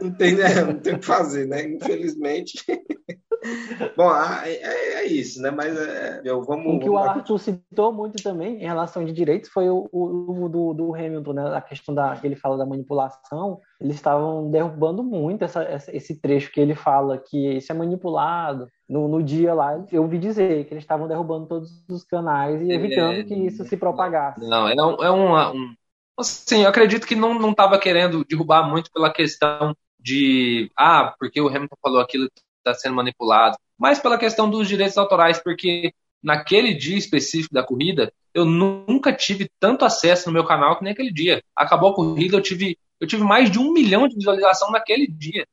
Não tem, né? não tem o que fazer, né? Infelizmente. Bom, é, é, é, isso, né? Mas é, eu vamos. O que o Arthur citou muito também em relação de direitos foi o, o, do, do, Hamilton, né? A questão da que ele fala da manipulação. Eles estavam derrubando muito essa, esse trecho que ele fala que isso é manipulado. No, no dia lá, eu ouvi dizer que eles estavam derrubando todos os canais e evitando que isso se propagasse. Não, é um, é um assim, eu acredito que não estava querendo derrubar muito pela questão de, ah, porque o Hamilton falou aquilo está sendo manipulado, mas pela questão dos direitos autorais, porque naquele dia específico da corrida, eu nunca tive tanto acesso no meu canal que nem aquele dia. Acabou a corrida, eu tive, eu tive mais de um milhão de visualização naquele dia.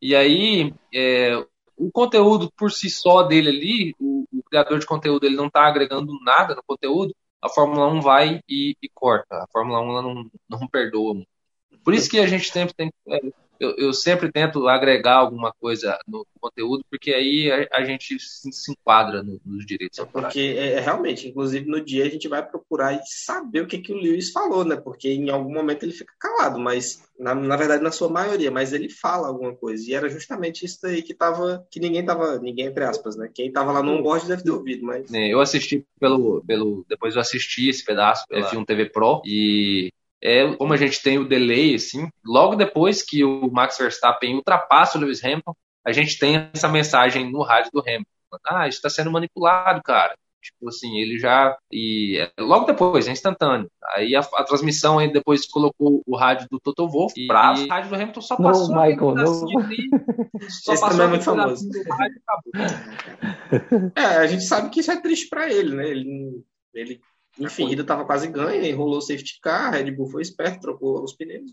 E aí, é, o conteúdo por si só dele ali, o, o criador de conteúdo, ele não está agregando nada no conteúdo, a Fórmula 1 vai e, e corta. A Fórmula 1 não, não perdoa. Por isso que a gente sempre tem. É, eu, eu, sempre tento agregar alguma coisa no conteúdo, porque aí a, a gente se, se, enquadra no, nos direitos autorais. Porque é, é, realmente, inclusive no dia a gente vai procurar e saber o que, que o Lewis falou, né? Porque em algum momento ele fica calado, mas na, na verdade na sua maioria, mas ele fala alguma coisa. E era justamente isso aí que tava, que ninguém tava, ninguém entre aspas, né? Quem tava lá no onboard deve ter ouvido, mas. É, eu assisti pelo, pelo. Depois eu assisti esse pedaço pela F1 TV Pro e é como a gente tem o delay, assim, logo depois que o Max Verstappen ultrapassa o Lewis Hamilton, a gente tem essa mensagem no rádio do Hamilton. Ah, isso está sendo manipulado, cara. Tipo assim, ele já. E é, logo depois, é instantâneo. Aí a, a transmissão aí depois colocou o rádio do Toto Wolff e pra o rádio do Hamilton só passou. Não, Michael, não. só Esse também é muito famoso. Rádio, é, a gente sabe que isso é triste para ele, né? Ele, ele enfim, a corrida estava quase ganha, enrolou o safety car, a Red Bull foi esperto, trocou os pneus,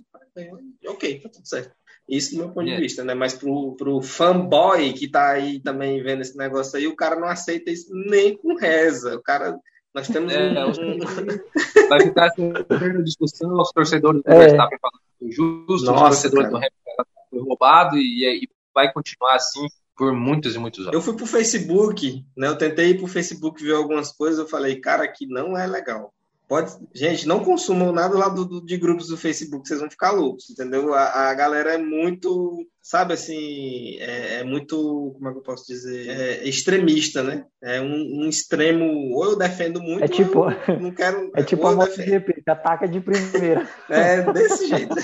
ok, tá tudo certo. Isso do meu ponto de vista, né? Mas pro, pro fanboy que tá aí também vendo esse negócio aí, o cara não aceita isso nem com reza. O cara. Nós temos é, um. Vai ficar essa discussão, os torcedores do é. Verstappen falando justo, Nossa, os torcedores cara. do Hamilton foi roubado e, e vai continuar assim por muitos e muitos anos. Eu fui pro Facebook, né? Eu tentei ir pro Facebook ver algumas coisas, eu falei, cara, aqui não é legal. Pode, gente, não consumam nada lá do, do, de grupos do Facebook, vocês vão ficar loucos, entendeu? A, a galera é muito, sabe assim, é, é, muito, como é que eu posso dizer, é extremista, né? É um, um, extremo, ou eu defendo muito, é tipo, não quero. É tipo a MotoGP, ataca de primeira. é, desse jeito.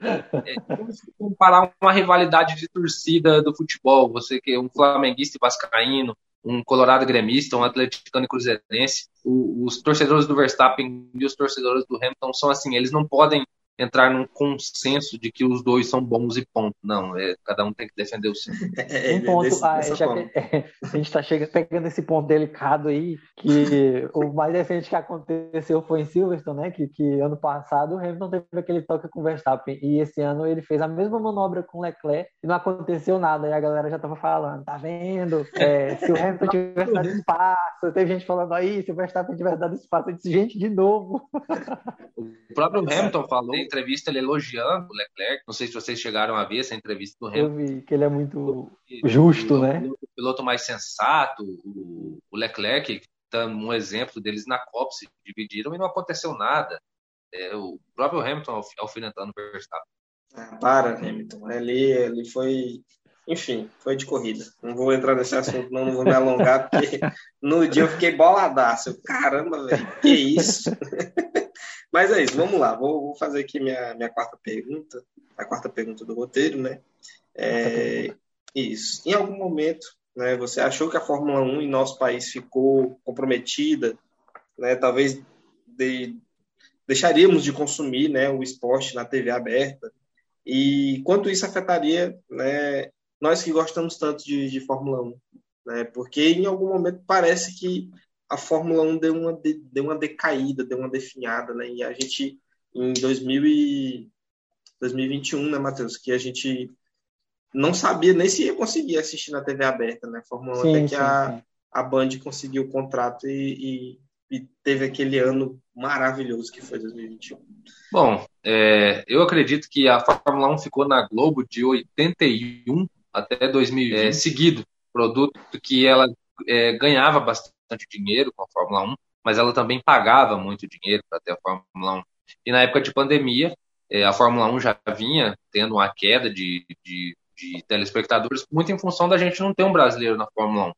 é, comparar uma rivalidade de torcida do futebol, você que é um flamenguista e vascaíno, um colorado gremista, um atleticano e cruzeirense. O, os torcedores do Verstappen e os torcedores do Hamilton são assim, eles não podem entrar num consenso de que os dois são bons e ponto. Não, é, cada um tem que defender o seu. É, um ponto, desse, ah, já que, é, a gente está pegando esse ponto delicado aí, que o mais recente que aconteceu foi em Silverstone, né? Que, que ano passado o Hamilton teve aquele toque com o Verstappen e esse ano ele fez a mesma manobra com o Leclerc e não aconteceu nada. E a galera já estava falando, tá vendo? É, se o Hamilton tivesse dado espaço, teve gente falando aí, se o Verstappen tivesse dado espaço, eu disse, gente, de novo. O próprio Hamilton falou entrevista ele elogiando o Leclerc. Não sei se vocês chegaram a ver essa entrevista do Hamilton. Eu vi que ele é muito justo, o, né? O piloto mais sensato, o, o Leclerc, dando um exemplo deles na Copa, se dividiram e não aconteceu nada. É, o próprio Hamilton alfinetando o Verstappen. Ah, para, Hamilton. Ali, ele foi enfim, foi de corrida. Não vou entrar nesse assunto, não, não vou me alongar, porque no dia eu fiquei boladaço. Caramba, velho, que isso? Mas é isso, vamos lá. Vou, vou, fazer aqui minha, minha quarta pergunta, a quarta pergunta do roteiro, né? É, isso. Em algum momento, né, você achou que a Fórmula 1 em nosso país ficou comprometida, né? Talvez de, deixaríamos de consumir, né, o esporte na TV aberta. E quanto isso afetaria, né, nós que gostamos tanto de, de Fórmula 1, né? Porque em algum momento parece que a Fórmula 1 deu uma, deu uma decaída, deu uma definhada, né? E a gente, em 2000 e 2021, né, Matheus, que a gente não sabia nem se ia conseguir assistir na TV aberta, né? Fórmula 1 sim, até que sim, a, sim. a Band conseguiu o contrato e, e, e, teve aquele ano maravilhoso que foi 2021. Bom, é, eu acredito que a Fórmula 1 ficou na Globo de 81 até 2020, é, seguido, produto que ela é, ganhava bastante bastante dinheiro com a Fórmula 1, mas ela também pagava muito dinheiro para ter a Fórmula 1. E na época de pandemia, é, a Fórmula 1 já vinha tendo uma queda de, de, de, telespectadores, muito em função da gente não ter um brasileiro na Fórmula 1.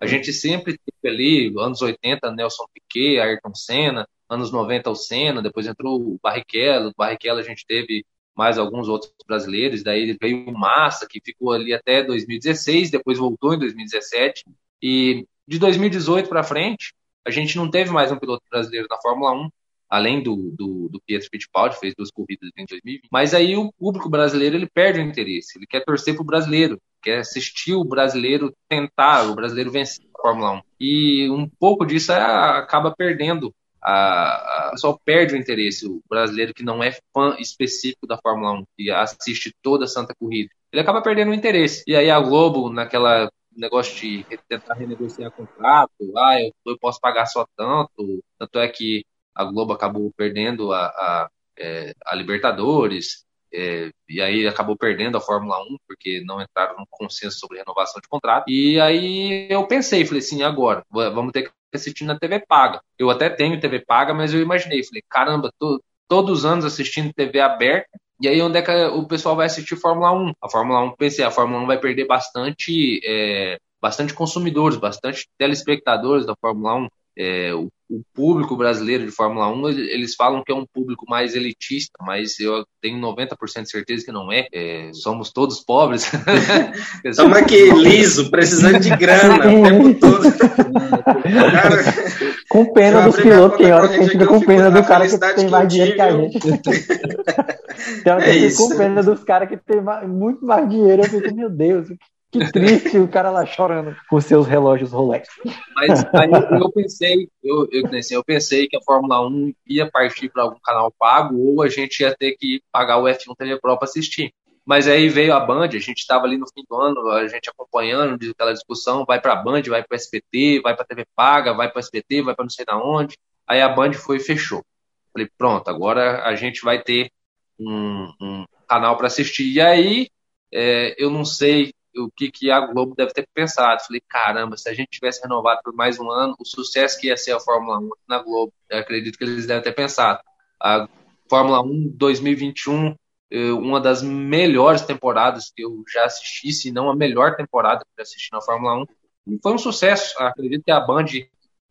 A gente sempre teve ali, anos 80, Nelson Piquet, Ayrton Senna, anos 90 o Senna, depois entrou o Barrichello, o Barrichello a gente teve mais alguns outros brasileiros, daí veio o Massa, que ficou ali até 2016, depois voltou em 2017, e de 2018 para frente, a gente não teve mais um piloto brasileiro na Fórmula 1, além do, do, do Pietro Fittipaldi, fez duas corridas em 2020. Mas aí o público brasileiro ele perde o interesse, ele quer torcer para o brasileiro, quer assistir o brasileiro tentar, o brasileiro vencer a Fórmula 1. E um pouco disso é, acaba perdendo a, a, pessoal perde o interesse, o brasileiro que não é fã específico da Fórmula 1, que assiste toda a Santa Corrida, ele acaba perdendo o interesse. E aí a Globo, naquela negócio de tentar renegociar contrato, ah, eu, eu posso pagar só tanto, tanto é que a Globo acabou perdendo a, a, é, a Libertadores, é, e aí acabou perdendo a Fórmula 1, porque não entraram num consenso sobre renovação de contrato. E aí eu pensei, falei assim, agora, vamos ter que assistir na TV paga. Eu até tenho TV paga, mas eu imaginei, falei, caramba, tô, todos os anos assistindo TV aberta, e aí, onde é que o pessoal vai assistir Fórmula 1? A Fórmula 1, pensei, a Fórmula 1 vai perder bastante, é, bastante consumidores, bastante telespectadores da Fórmula 1. É, o, o público brasileiro de Fórmula 1, eles falam que é um público mais elitista, mas eu tenho 90% de certeza que não é. é somos todos pobres. Estamos aqui, liso, precisando de grana o tempo todo. Cara, com pena dos pilotos, tem hora que a gente fica com pena do cara que tem mais dinheiro que a gente. tem hora que a gente fica com pena dos caras que tem muito mais dinheiro. Eu fico, meu Deus, que triste o cara lá chorando com seus relógios Rolex. Mas aí eu pensei, eu, eu, assim, eu pensei que a Fórmula 1 ia partir para algum canal pago ou a gente ia ter que pagar o F1 TV Pro para assistir. Mas aí veio a Band, a gente estava ali no fim do ano, a gente acompanhando aquela discussão, vai para a Band, vai para o SBT, vai para a TV Paga, vai para o SBT, vai para não sei da onde. Aí a Band foi e fechou. Falei, pronto, agora a gente vai ter um, um canal para assistir. E aí, é, eu não sei o que, que a Globo deve ter pensado. Falei, caramba, se a gente tivesse renovado por mais um ano, o sucesso que ia ser a Fórmula 1 na Globo, eu acredito que eles devem ter pensado. A Fórmula 1 2021, eh, uma das melhores temporadas que eu já assisti, se não a melhor temporada que eu assisti na Fórmula 1. E foi um sucesso. Acredito que a Band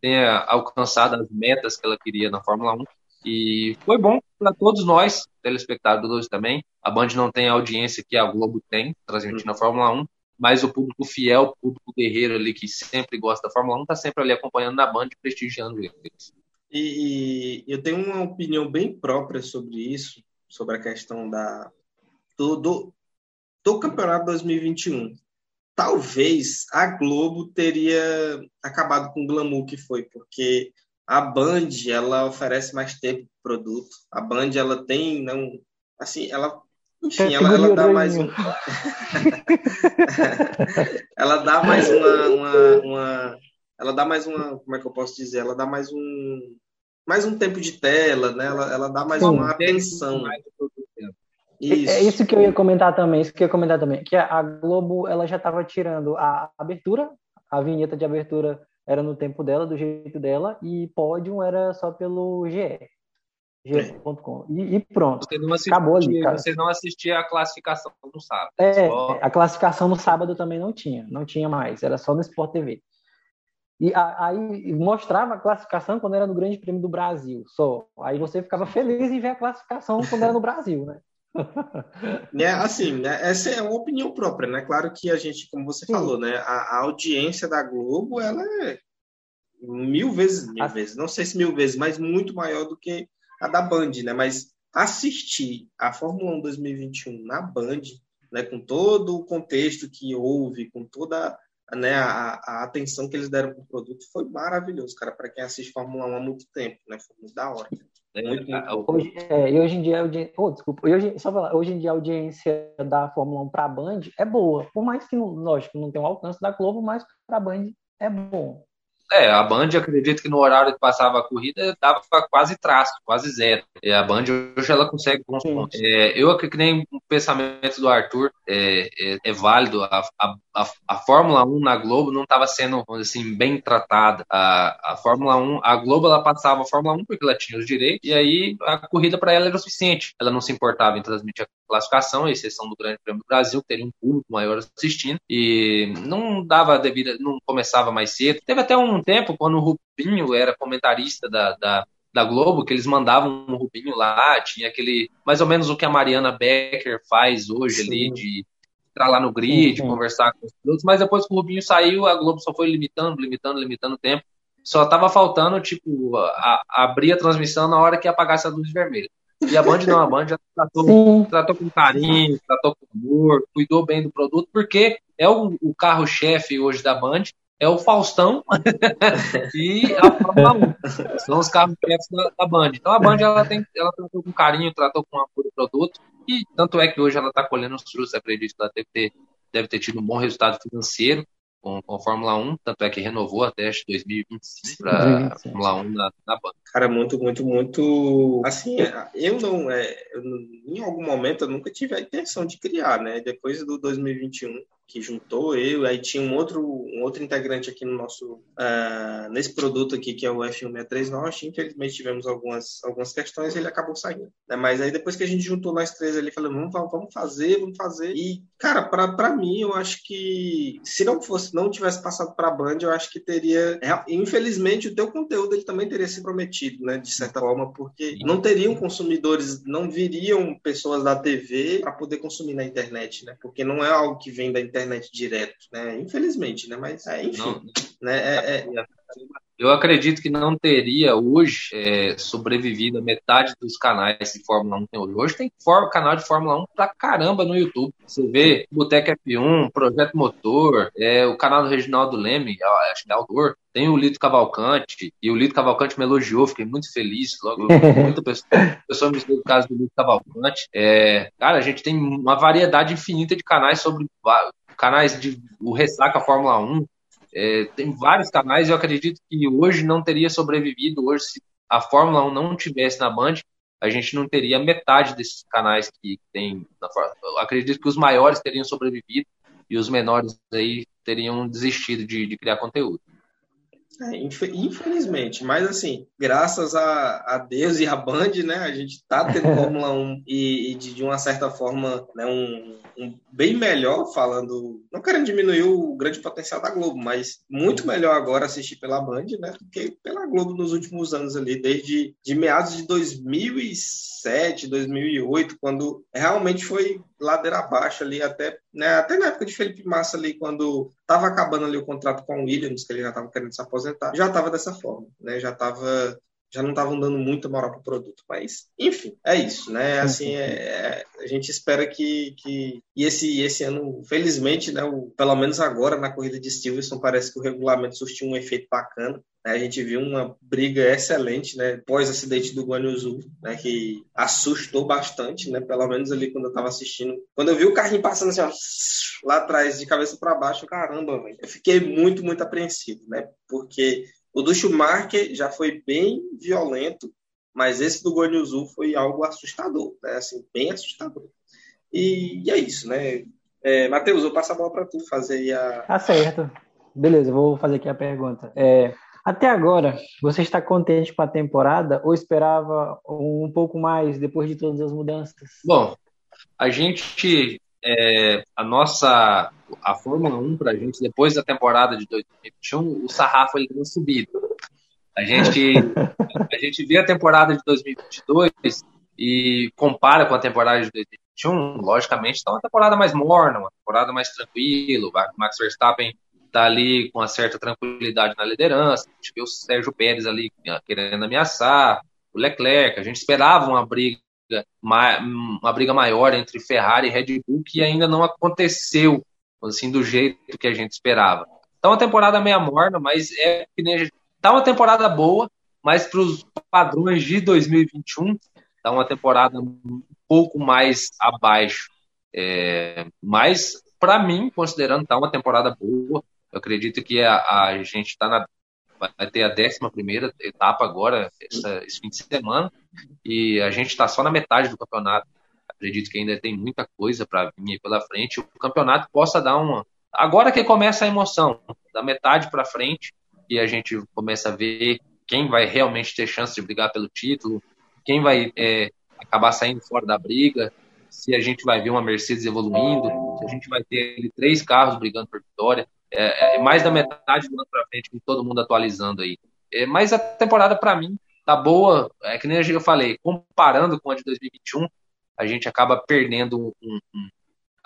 tenha alcançado as metas que ela queria na Fórmula 1. E foi bom para todos nós, telespectadores também. A Band não tem a audiência que a Globo tem, transmitindo a Fórmula 1, mas o público fiel, o público guerreiro ali que sempre gosta da Fórmula 1, está sempre ali acompanhando na Band, prestigiando eles. E, e, eu tenho uma opinião bem própria sobre isso, sobre a questão da, do, do, do campeonato 2021. Talvez a Globo teria acabado com o glamour que foi, porque a Band ela oferece mais tempo para o produto. A Band ela tem não assim ela enfim, ela, ela dá mais um... ela dá mais uma, uma, uma, ela dá mais uma como é que eu posso dizer? Ela dá mais um mais um tempo de tela né? Ela, ela dá mais Sim, uma atenção. Isso. É isso. que eu ia comentar também, isso que eu ia comentar também, que a Globo ela já estava tirando a abertura, a vinheta de abertura era no tempo dela, do jeito dela, e pódio era só pelo GE. GE.com. E, e, pronto. Você não assistia, Acabou ali. Cara. Você não assistia a classificação no sábado. É, só... a classificação no sábado também não tinha. Não tinha mais. Era só no Sport TV. E aí mostrava a classificação quando era no Grande Prêmio do Brasil, só. Aí você ficava feliz em ver a classificação quando era no Brasil, né? É, assim, né, essa é uma opinião própria, né? Claro que a gente, como você Sim. falou, né? A, a, audiência da Globo, ela é mil vezes, mil a... vezes, não sei se mil vezes, mas muito maior do que a da Band, né? Mas assistir a Fórmula 1 2021 na Band, né? Com todo o contexto que houve, com toda né, a, a atenção que eles deram para o produto, foi maravilhoso, cara, para quem assiste Fórmula 1 há muito tempo, né? Foi muito da hora. É, muito, muito hoje, é, e hoje em dia, oh, desculpa, hoje, só falar, hoje em dia a audiência da Fórmula 1 para a Band é boa, por mais que, lógico, não tenha o alcance da Globo, mas para a Band é bom. É, a Band, acredito que no horário que passava a corrida, dava quase traço, quase zero. E a Band hoje ela consegue bons pontos. É, eu acredito que nem o pensamento do Arthur é, é, é válido. A, a, a, a, Fórmula 1 na Globo não estava sendo, assim, bem tratada. A, a Fórmula 1, a Globo ela passava a Fórmula 1 porque ela tinha os direitos, e aí a corrida para ela era o suficiente. Ela não se importava em transmitir a classificação, a exceção do Grande Prêmio do Brasil, que teria um público maior assistindo, e não dava devida, não começava mais cedo. Teve até um tempo, quando o Rubinho era comentarista da, da, da Globo, que eles mandavam um Rubinho lá, tinha aquele, mais ou menos o que a Mariana Becker faz hoje Sim. ali, de entrar lá no grid, sim. conversar com os pilotos, mas depois que o Rubinho saiu, a Globo só foi limitando, limitando, limitando o tempo. Só tava faltando, tipo, a, a abrir a transmissão na hora que apagasse a luz vermelha. E a Band não, a Band já tratou, tratou com carinho, tratou com amor, cuidou bem do produto, porque é o, o carro-chefe hoje da Band, é o Faustão e a Fórmula 1. São os carros-chefes da, da, Band. Então a Band ela, tem, ela tratou com carinho, tratou com amor o produto, e tanto é que hoje ela está colhendo os frutos, acredito ela deve ter, deve ter tido um bom resultado financeiro com, com a Fórmula 1, tanto é que renovou até 2025 para a Fórmula 1 na, na banda. Cara, muito, muito, muito. Assim, eu não. É, eu, em algum momento eu nunca tive a intenção de criar, né? Depois do 2021 que juntou eu, aí tinha um outro, um outro integrante aqui no nosso, uh, nesse produto aqui, que é o F163 nós infelizmente tivemos algumas, algumas questões e ele acabou saindo, né? mas aí depois que a gente juntou nós três ali, falamos, vamos, vamos fazer, vamos fazer, e Cara, para mim, eu acho que se não fosse, não tivesse passado para a Band, eu acho que teria. Infelizmente, o teu conteúdo ele também teria se prometido, né? De certa forma, porque não teriam consumidores, não viriam pessoas da TV para poder consumir na internet, né? Porque não é algo que vem da internet direto, né? Infelizmente, né? Mas, é, enfim. Não. Né? É, é... Eu acredito que não teria hoje é, sobrevivido a metade dos canais de Fórmula 1 tem hoje. Hoje tem canal de Fórmula 1 pra caramba no YouTube. Você vê Boteca F1, Projeto Motor, é, o canal do Reginaldo Leme, acho que é autor. Tem o Lito Cavalcante, e o Lito Cavalcante me elogiou, fiquei muito feliz. Logo, muita pessoa, pessoa me explicou o caso do Lito Cavalcante. É, cara, a gente tem uma variedade infinita de canais sobre canais de o Ressaca Fórmula 1, é, tem vários canais, eu acredito que hoje não teria sobrevivido. Hoje, se a Fórmula 1 não tivesse na Band, a gente não teria metade desses canais que tem na Fórmula Eu acredito que os maiores teriam sobrevivido e os menores aí teriam desistido de, de criar conteúdo. É, infelizmente, mas assim, graças a, a Deus e a Band, né, a gente tá tendo Fórmula 1 e, e de, de, uma certa forma, né, um, um, bem melhor, falando, não querendo diminuir o grande potencial da Globo, mas muito melhor agora assistir pela Band, né, do que pela Globo nos últimos anos ali, desde de meados de 2007, 2008, quando realmente foi ladeira abaixo ali, até, né, até na época de Felipe Massa ali, quando estava acabando ali o contrato com o Williams, que ele já estava querendo se aposentar, já estava dessa forma, né, já estava já não estavam dando muita moral para o produto. Mas, enfim, é isso, né? Assim, é, é, a gente espera que, que e esse, esse ano, felizmente, né, o, pelo menos agora na corrida de Silverson, parece que o regulamento surtiu um efeito bacana. Né? A gente viu uma briga excelente, né, pós acidente do Guanyuzu, né, que assustou bastante, né, pelo menos ali quando eu estava assistindo. Quando eu vi o carrinho passando assim, ó, lá atrás, de cabeça para baixo, caramba, eu fiquei muito, muito apreensivo, né, porque o do Schumacher já foi bem violento, mas esse do Guanyuzu foi algo assustador, né? Assim, bem assustador. E, e é isso, né? É, Matheus, eu passo a bola para tu fazer aí a. Tá certo. Beleza, vou fazer aqui a pergunta. É, até agora, você está contente com a temporada ou esperava um pouco mais depois de todas as mudanças? Bom, a gente é, a nossa a Fórmula 1 para a gente depois da temporada de 2021 o sarrafo ele deu subido a gente a gente vê a temporada de 2022 e compara com a temporada de 2021 logicamente está uma temporada mais morna uma temporada mais tranquila o Max Verstappen está ali com uma certa tranquilidade na liderança a gente vê o Sérgio Pérez ali querendo ameaçar o Leclerc a gente esperava uma briga uma briga maior entre Ferrari e Red Bull que ainda não aconteceu assim do jeito que a gente esperava. Tá uma temporada meia morna, mas é tá uma temporada boa, mas para os padrões de 2021 tá uma temporada um pouco mais abaixo. É... mas para mim, considerando tá uma temporada boa, eu acredito que a, a gente está na vai ter a 11 primeira etapa agora, essa, esse fim de semana, e a gente está só na metade do campeonato. Acredito que ainda tem muita coisa para vir pela frente. O campeonato possa dar uma. Agora que começa a emoção, da metade para frente, e a gente começa a ver quem vai realmente ter chance de brigar pelo título, quem vai é, acabar saindo fora da briga, se a gente vai ver uma Mercedes evoluindo, se a gente vai ter três carros brigando por vitória. É, é mais da metade do ano para frente, com todo mundo atualizando aí. É, mas a temporada, para mim, tá boa. É que nem eu falei, comparando com a de 2021, a gente acaba perdendo um, um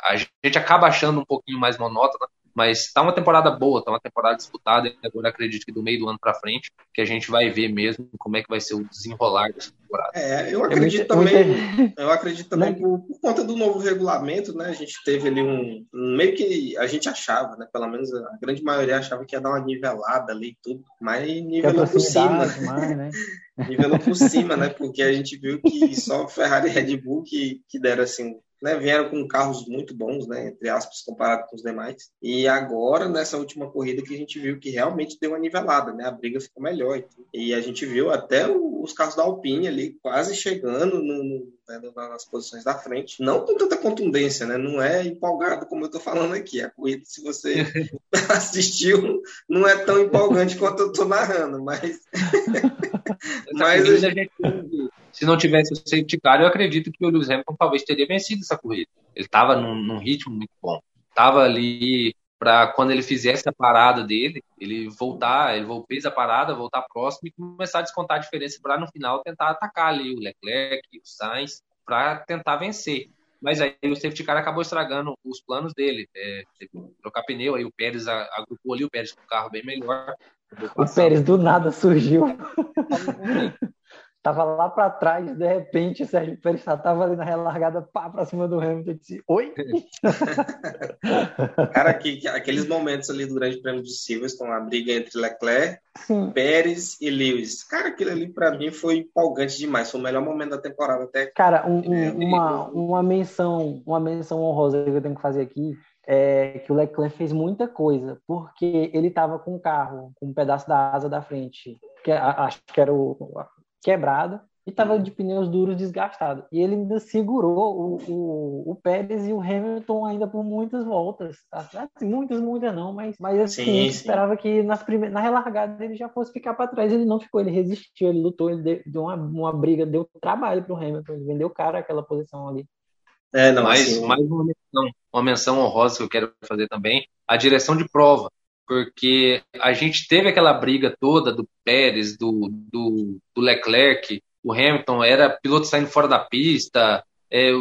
a gente acaba achando um pouquinho mais monótona, mas tá uma temporada boa, tá uma temporada disputada, e agora acredito que do meio do ano para frente, que a gente vai ver mesmo como é que vai ser o desenrolar dessa temporada. É, eu acredito é também, muito... eu acredito também por, por, conta do novo regulamento, né, a gente teve ali um, meio que a gente achava, né, pelo menos a grande maioria achava que ia dar uma nivelada ali e tudo, mas nivelou por cima. Mais, né? nivelou por cima, né, porque a gente viu que só Ferrari e Red Bull que, que deram assim né, vieram com carros muito bons, né, entre aspas, comparado com os demais. E agora, nessa última corrida, que a gente viu que realmente deu uma nivelada, né, a briga ficou melhor. E a gente viu até os carros da Alpine ali quase chegando no, no, né, nas posições da frente. Não com tanta contundência, né, não é empolgado como eu estou falando aqui. A corrida, se você assistiu, não é tão empolgante quanto eu estou narrando, mas... mas a gente se não tivesse o safety car, eu acredito que o Lewis Hamilton talvez teria vencido essa corrida. Ele estava num, num, ritmo muito bom. Estava ali para quando ele fizesse a parada dele, ele voltar, ele fez a parada, voltar próximo e começar a descontar a diferença para no final tentar atacar ali o Leclerc, o Sainz, para tentar vencer. Mas aí o safety car acabou estragando os planos dele. É, trocar pneu, aí o Pérez agrupou ali, o Pérez com o carro bem melhor. O Pérez do nada surgiu. Tava lá para trás, de repente, o Sérgio Pérez já tava ali na relargada, pá, para cima do Hamilton. Eu disse, oi? Cara, que, aqueles momentos ali do Grande Prêmio de Silverstone, a briga entre Leclerc, Sim. Pérez e Lewis. Cara, aquilo ali para mim foi empolgante demais. Foi o melhor momento da temporada até. Cara, um, um, uma, uma menção, uma menção honrosa que eu tenho que fazer aqui é que o Leclerc fez muita coisa, porque ele estava com o carro, com um pedaço da asa da frente, que acho que era o, quebrado e estava de pneus duros desgastado. E ele ainda segurou o, o, o, Pérez e o Hamilton ainda por muitas voltas. Assim, muitas, muitas não, mas, mas assim, sim, sim. esperava que nas prime... na relargada ele já fosse ficar para trás. Ele não ficou, ele resistiu, ele lutou, ele deu uma, uma briga, deu trabalho para o Hamilton, ele vendeu cara aquela posição ali. É, não, mais, assim... mais uma menção, uma menção honrosa que eu quero fazer também, a direção de prova porque a gente teve aquela briga toda do Pérez, do, do, do Leclerc, o Hamilton era piloto saindo fora da pista, é,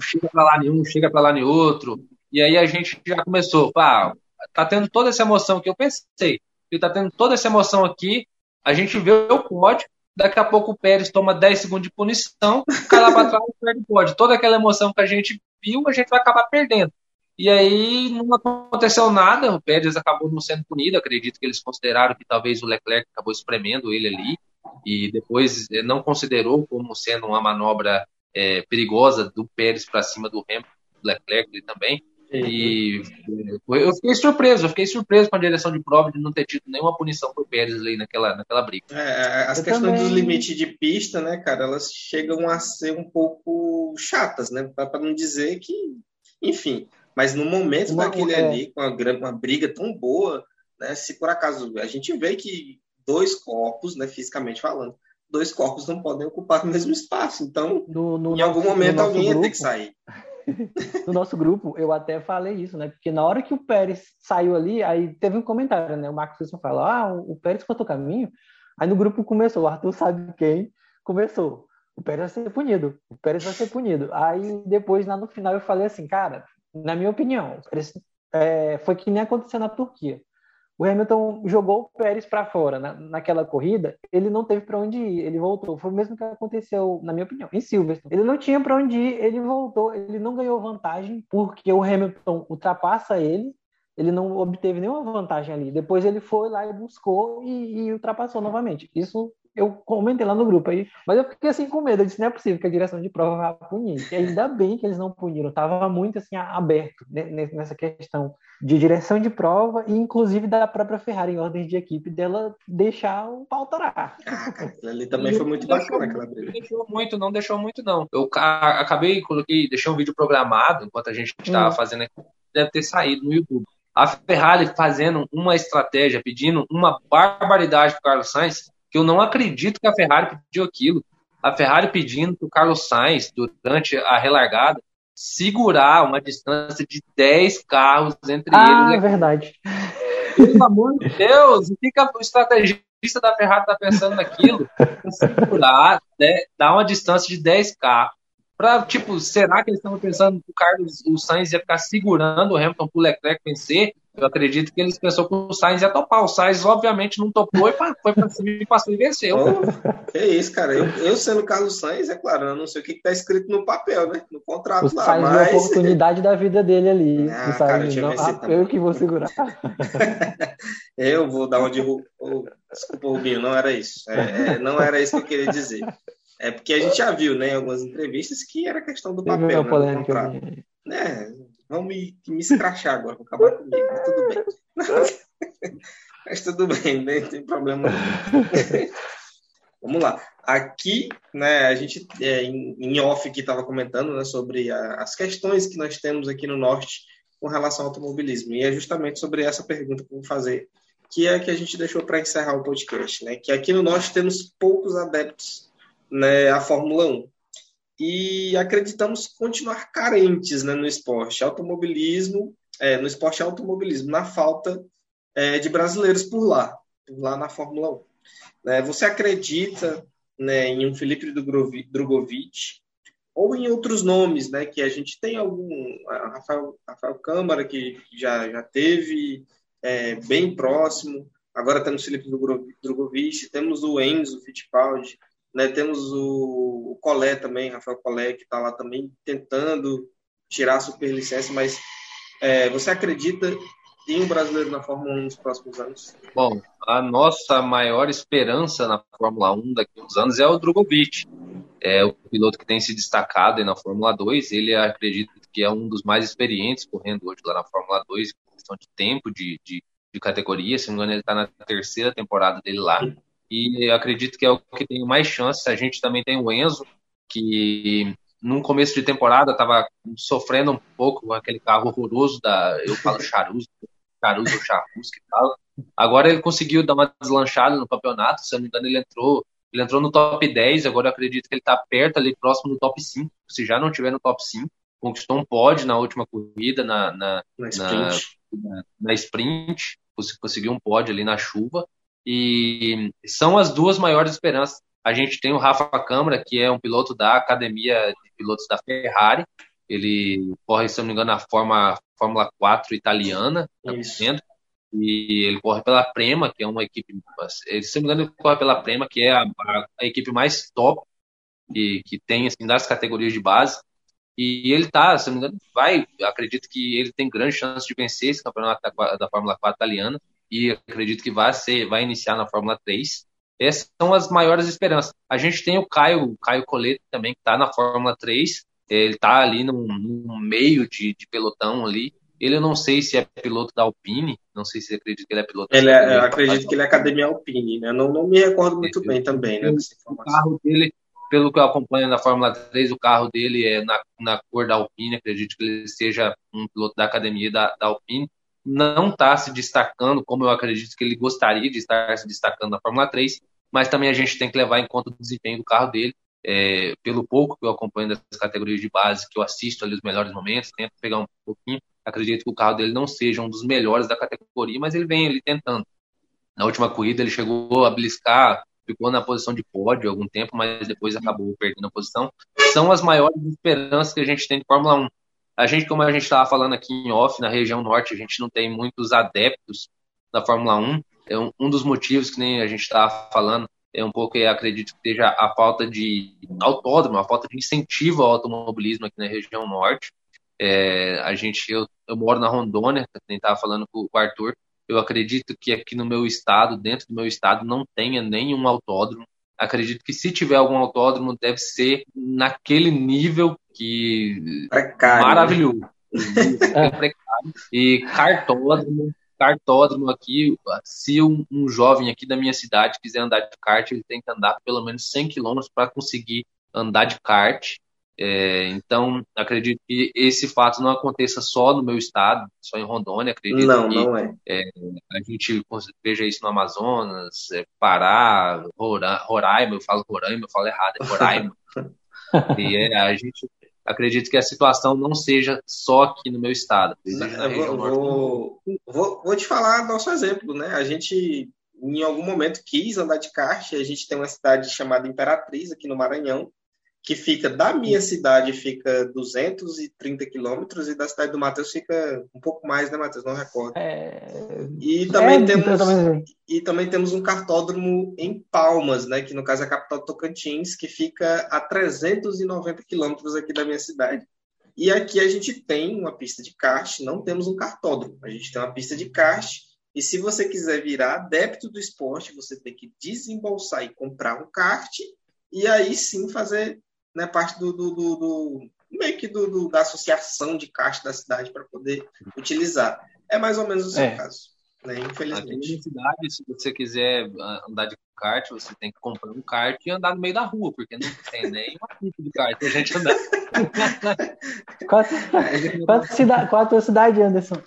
chega para lá nenhum, chega para lá nem outro, e aí a gente já começou, pá, tá tendo toda essa emoção que eu pensei, e tá tendo toda essa emoção aqui, a gente vê o pódio, daqui a pouco o Pérez toma 10 segundos de punição, cai lá para trás e perde o pódio. Toda aquela emoção que a gente viu, a gente vai acabar perdendo. E aí não aconteceu nada, o Pérez acabou não sendo punido, acredito que eles consideraram que talvez o Leclerc acabou espremendo ele ali, e depois eh, não considerou como sendo uma manobra é, perigosa do Pérez para cima do Hamilton, do Leclerc também. E eu fiquei surpreso, eu fiquei surpreso com a direção de prova de não ter tido nenhuma punição pro Pérez ali naquela, naquela briga. É as eu questões também... dos limites de pista, né, cara, elas chegam a ser um pouco chatas, né, para não dizer que, enfim, mas no momento uma, daquele é... ali, com uma, uma briga tão boa, né, se por acaso a gente vê que dois corpos, né, fisicamente falando, dois corpos não podem ocupar o mesmo espaço. Então, no, no em algum momento alguém grupo, ia ter que sair. no nosso grupo, eu até falei isso, né? Porque na hora que o Pérez saiu ali, aí teve um comentário, né? O Marcos Wilson falou: ah, o Pérez cortou caminho. Aí no grupo começou, o Arthur sabe quem começou. O Pérez vai ser punido, o Pérez vai ser punido. Aí depois, lá no final, eu falei assim, cara, na minha opinião, é, foi que nem aconteceu na Turquia. O Hamilton jogou o Pérez para fora na, naquela corrida, ele não teve para onde ir, ele voltou. Foi o mesmo que aconteceu, na minha opinião, em Silverstone. Ele não tinha para onde ir, ele voltou, ele não ganhou vantagem porque o Hamilton ultrapassa ele, ele não obteve nenhuma vantagem ali. Depois ele foi lá e buscou e, e ultrapassou novamente. Isso eu comentei lá no grupo aí, mas eu fiquei assim com medo, eu disse, não é possível que a direção de prova vá punir. E ainda bem que eles não puniram, estava muito assim aberto nessa questão de direção de prova e inclusive da própria Ferrari em ordem de equipe dela deixar o pau torar. Ah, ali também foi muito bacana aquela briga. Não deixou muito, não deixou muito não. Eu acabei, coloquei, deixei um vídeo programado enquanto a gente estava hum. fazendo aqui, deve ter saído no YouTube. A Ferrari fazendo uma estratégia, pedindo uma barbaridade para o Carlos Sainz, que eu não acredito que a Ferrari pediu aquilo. A Ferrari pedindo para o Carlos Sainz, durante a relargada, segurar uma distância de 10 carros entre ah, eles. Ah, é verdade. Pelo amor de Deus, o que, que o estrategista da Ferrari está pensando naquilo? Segurar, né, dar uma distância de 10 carros. Pra, tipo, será que eles estavam pensando que o Carlos, o Sainz ia ficar segurando o Hamilton para o Leclerc vencer? Eu acredito que eles pensou que o Sainz ia topar. O Sainz, obviamente, não topou e foi para cima e passou e venceu. Oh, que isso, cara. Eu, eu, sendo Carlos Sainz, é claro, eu não sei o que está escrito no papel, né? No contrato o lá. Sainz mas... a oportunidade da vida dele ali. Ah, cara, eu, não, ah, eu que vou segurar. eu vou dar onde. Oh, desculpa, Rubinho, não era isso. É, é, não era isso que eu queria dizer. É porque a gente já viu, né, em algumas entrevistas que era questão do papel, né, do contrato. Né? Vão me, me escrachar agora, vão acabar comigo, mas tudo bem. mas tudo bem, né? não tem problema Vamos lá. Aqui, né, a gente, é, em, em off que estava comentando né, sobre a, as questões que nós temos aqui no Norte com relação ao automobilismo. E é justamente sobre essa pergunta que eu vou fazer, que é a que a gente deixou para encerrar o podcast. Né? Que aqui no Norte temos poucos adeptos né, a Fórmula 1. E acreditamos continuar carentes né, no esporte automobilismo, é, no esporte automobilismo, na falta é, de brasileiros por lá, por lá na Fórmula 1. Né, você acredita né, em um Felipe Drogovic ou em outros nomes, né, que a gente tem algum, Rafael, Rafael Câmara, que já, já teve, é, bem próximo, agora temos Felipe Drogovic, temos o Enzo Fittipaldi, né, temos o, o Collet também, Rafael Collet, que está lá também tentando tirar a superlicença, mas é, você acredita em um brasileiro na Fórmula 1 nos próximos anos? Bom, a nossa maior esperança na Fórmula 1 daqui a uns anos é o Drogovic é o piloto que tem se destacado na Fórmula 2. Ele acredito que é um dos mais experientes correndo hoje lá na Fórmula 2, questão de tempo, de, de, de categoria. Se não me engano, ele está na terceira temporada dele lá. E acredito que é o que tem mais chance. A gente também tem o Enzo, que no começo de temporada estava sofrendo um pouco com aquele carro horroroso da. Eu falo Charuso, Charuso ou Charusco e tal. Agora ele conseguiu dar uma deslanchada no campeonato. Se eu não me engano, ele entrou ele entrou no top 10, agora eu acredito que ele está perto ali, próximo do top 5. Se já não tiver no top 5, conquistou um pódio na última corrida, na, na, na, sprint. na, na sprint, conseguiu um pódio ali na chuva. E são as duas maiores esperanças. A gente tem o Rafa Câmara, que é um piloto da academia de pilotos da Ferrari. Ele corre, se não me engano, na Fórmula, Fórmula 4 italiana. Tá e ele corre pela Prema, que é uma equipe, se não me engano, ele corre pela Prema, que é a, a, a equipe mais top e que tem assim das categorias de base. E ele tá, se não me engano, vai, acredito que ele tem grande chance de vencer esse campeonato da, da Fórmula 4 italiana e acredito que vai ser, vai iniciar na Fórmula 3. Essas são as maiores esperanças. A gente tem o Caio, o Caio Colete também, que está na Fórmula 3. Ele está ali no, no meio de, de pelotão ali. Ele eu não sei se é piloto da Alpine, não sei se acredito que ele é piloto ele é, Eu acredito que ele é Academia Alpine, né? Não, não me recordo muito é, bem também, né? O carro dele, pelo que eu acompanho na Fórmula 3, o carro dele é na, na cor da Alpine, acredito que ele seja um piloto da Academia da, da Alpine. Não está se destacando como eu acredito que ele gostaria de estar se destacando na Fórmula 3, mas também a gente tem que levar em conta o desempenho do carro dele. É, pelo pouco que eu acompanho das categorias de base, que eu assisto ali os melhores momentos, tento pegar um pouquinho, Acredito que o carro dele não seja um dos melhores da categoria, mas ele vem ali tentando. Na última corrida ele chegou a bliscar, ficou na posição de pódio algum tempo, mas depois acabou perdendo a posição. São as maiores esperanças que a gente tem de Fórmula 1. A gente, como a gente estava falando aqui em off, na região norte, a gente não tem muitos adeptos da Fórmula 1. É um, um dos motivos que nem a gente estava falando é um pouco, eu acredito que seja a falta de autódromo, a falta de incentivo ao automobilismo aqui na região norte. É, a gente, eu, eu, moro na Rondônia, nem estava falando com o Arthur. Eu acredito que aqui no meu estado, dentro do meu estado, não tenha nenhum autódromo. Acredito que se tiver algum autódromo, deve ser naquele nível que precário, maravilhoso. Né? e cartódromo, cartódromo aqui, se um, um, jovem aqui da minha cidade quiser andar de kart, ele tem que andar pelo menos 100 quilômetros para conseguir andar de kart. É, então, acredito que esse fato não aconteça só no meu estado, só em Rondônia. Acredito não, que não é. é. a gente veja isso no Amazonas, é, Pará, Roraima, eu falo Roraima, eu falo errado, é Roraima. e é, a gente acredito que a situação não seja só aqui no meu estado. Vou, vou, vou, vou, te falar nosso exemplo, né? A gente, em algum momento, quis andar de kart. A gente tem uma cidade chamada Imperatriz aqui no Maranhão que fica da minha cidade fica 230 quilômetros e da cidade do Matheus fica um pouco mais, né, Matheus? Não recordo. É... E também é, temos também... e também temos um cartódromo em Palmas, né, que no caso é a capital do Tocantins, que fica a 390 quilômetros aqui da minha cidade. E aqui a gente tem uma pista de kart, não temos um cartódromo. A gente tem uma pista de kart e se você quiser virar adepto do esporte, você tem que desembolsar e comprar um kart e aí sim fazer né, parte do, do, do, do meio que do, do, da associação de caixa da cidade para poder utilizar. É mais ou menos o seu é. caso, né? Infelizmente. Aqui cidade, se você quiser ah, andar de kart, você tem que comprar um kart e andar no meio da rua, porque não tem nem uma pista de kart pra gente andar. qual, qual, cidade, qual a tua cidade, Anderson?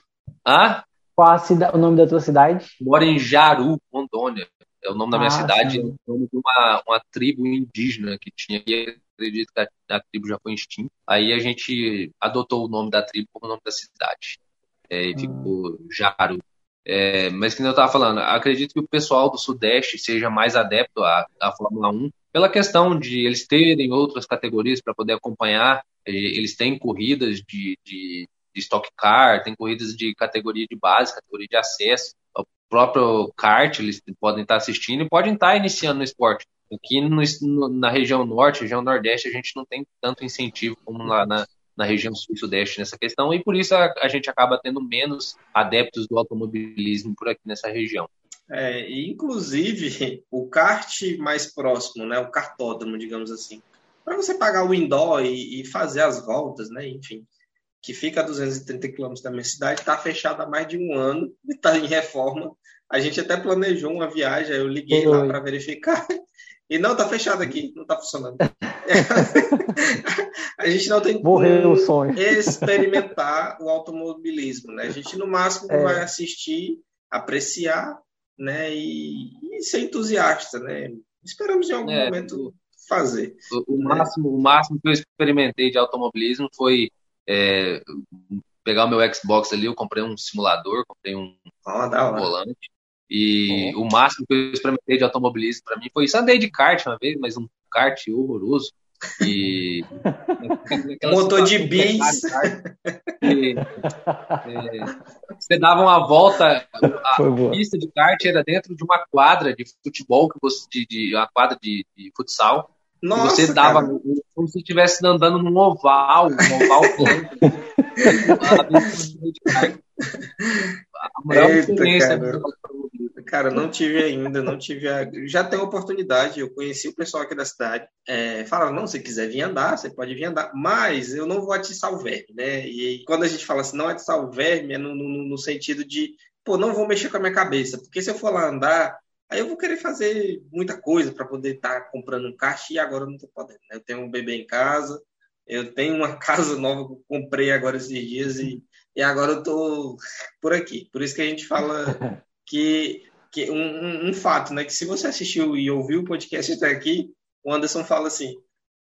Ah? Qual a cida, o nome da tua cidade? Moro em Jaru, Rondônia. É o nome da minha ah, cidade, é o nome de uma, uma tribo indígena que tinha aqui. Acredito que a, a, tribo já foi extinta. Aí a gente adotou o nome da tribo como nome da cidade. É, e ficou Jaro. É, mas que eu estava falando, acredito que o pessoal do Sudeste seja mais adepto à, à Fórmula 1 pela questão de eles terem outras categorias para poder acompanhar. Eles têm corridas de, de, de Stock Car, tem corridas de categoria de base, categoria de acesso próprio kart, eles podem estar assistindo e podem estar iniciando no esporte. Aqui no, na região norte, região nordeste, a gente não tem tanto incentivo como lá na, na região sul e sudeste nessa questão, e por isso a, a, gente acaba tendo menos adeptos do automobilismo por aqui nessa região. É, inclusive, o kart mais próximo, né, o kartódromo, digamos assim, para você pagar o indoor e, e, fazer as voltas, né, enfim, que fica a 230 quilômetros da minha cidade, está fechado há mais de um ano e está em reforma. A gente até planejou uma viagem, eu liguei lá para verificar. E não, está fechado aqui, não está funcionando. a gente não tem Morreu o sonho. experimentar o automobilismo, né? A gente no máximo é. vai assistir, apreciar, né? E, e, ser entusiasta, né? Esperamos em algum é, momento fazer. O, o né? máximo, o máximo que eu experimentei de automobilismo foi é, pegar o meu Xbox ali, eu comprei um simulador, comprei um, ah, um volante. E o máximo que eu experimentei de automobilismo para mim foi isso. Andei de kart uma vez, mas um kart horroroso. E. Motor de bis. E, é, você dava uma volta, a pista de kart era dentro de uma quadra de futebol, que você, de, de uma quadra de, de futsal. Nossa, você dava cara. como se estivesse andando num oval, um oval plano. a Eita, cara. cara, não tive ainda, não tive. A... Já tenho oportunidade, eu conheci o pessoal aqui da cidade. É, falaram, não, se quiser vir andar, você pode vir andar, mas eu não vou atiçar o verme, né? E quando a gente fala assim, não atiçar o verme, é no, no, no sentido de, pô, não vou mexer com a minha cabeça, porque se eu for lá andar, Aí eu vou querer fazer muita coisa para poder estar tá comprando um caixa e agora eu não estou podendo. Né? Eu tenho um bebê em casa, eu tenho uma casa nova que eu comprei agora esses dias e, e agora eu estou por aqui. Por isso que a gente fala que, que um, um, um, fato, né? Que se você assistiu e ouviu o podcast até aqui, o Anderson fala assim,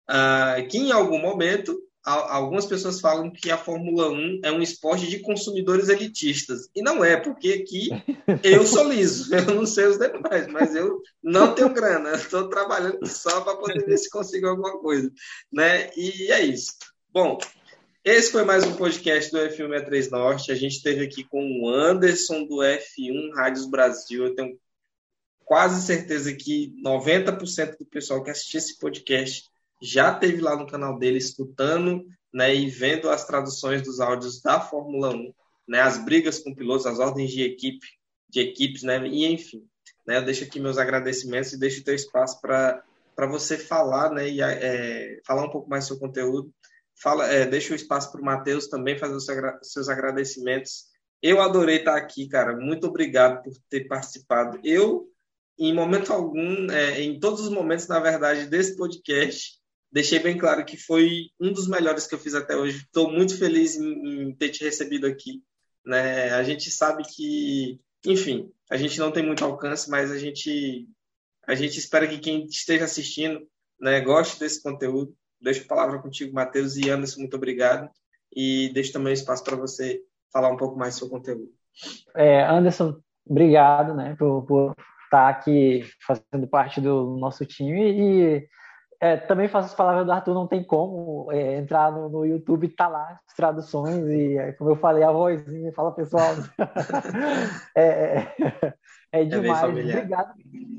uh, que em algum momento algumas pessoas falam que a Fórmula 1 é um esporte de consumidores elitistas. E não é, porque aqui eu sou liso, eu não sei os demais, mas eu não tenho grana, estou trabalhando só para poder ver se consigo alguma coisa. Né? E é isso. Bom, esse foi mais um podcast do F163 Norte. A gente esteve aqui com o Anderson do F1 Rádios Brasil. Eu tenho quase certeza que 90% do pessoal que assistiu esse podcast já teve lá no canal dele escutando né, e vendo as traduções dos áudios da Fórmula 1, né, as brigas com pilotos, as ordens de equipe, de equipes, né, e enfim. Né, eu deixo aqui meus agradecimentos e deixo o teu espaço para você falar, né, e é, falar um pouco mais do seu conteúdo. Fala, é, deixa o espaço para o Matheus também fazer os seus agradecimentos. Eu adorei estar aqui, cara. Muito obrigado por ter participado. Eu, em momento algum, é, em todos os momentos, na verdade, desse podcast, deixei bem claro que foi um dos melhores que eu fiz até hoje. Estou muito feliz em, ter te recebido aqui. Né? A gente sabe que, enfim, a gente não tem muito alcance, mas a gente, a gente espera que quem esteja assistindo né, goste desse conteúdo. Deixo a palavra contigo, Matheus e Anderson, muito obrigado. E deixo também espaço para você falar um pouco mais do seu conteúdo. É, Anderson, obrigado né, por, por estar aqui fazendo parte do nosso time e é, também faço as palavras do Arthur, não tem como é, entrar no, no, YouTube, tá lá as traduções e, é, como eu falei, a vozinha, fala pessoal. É, é, é, é, demais. obrigado,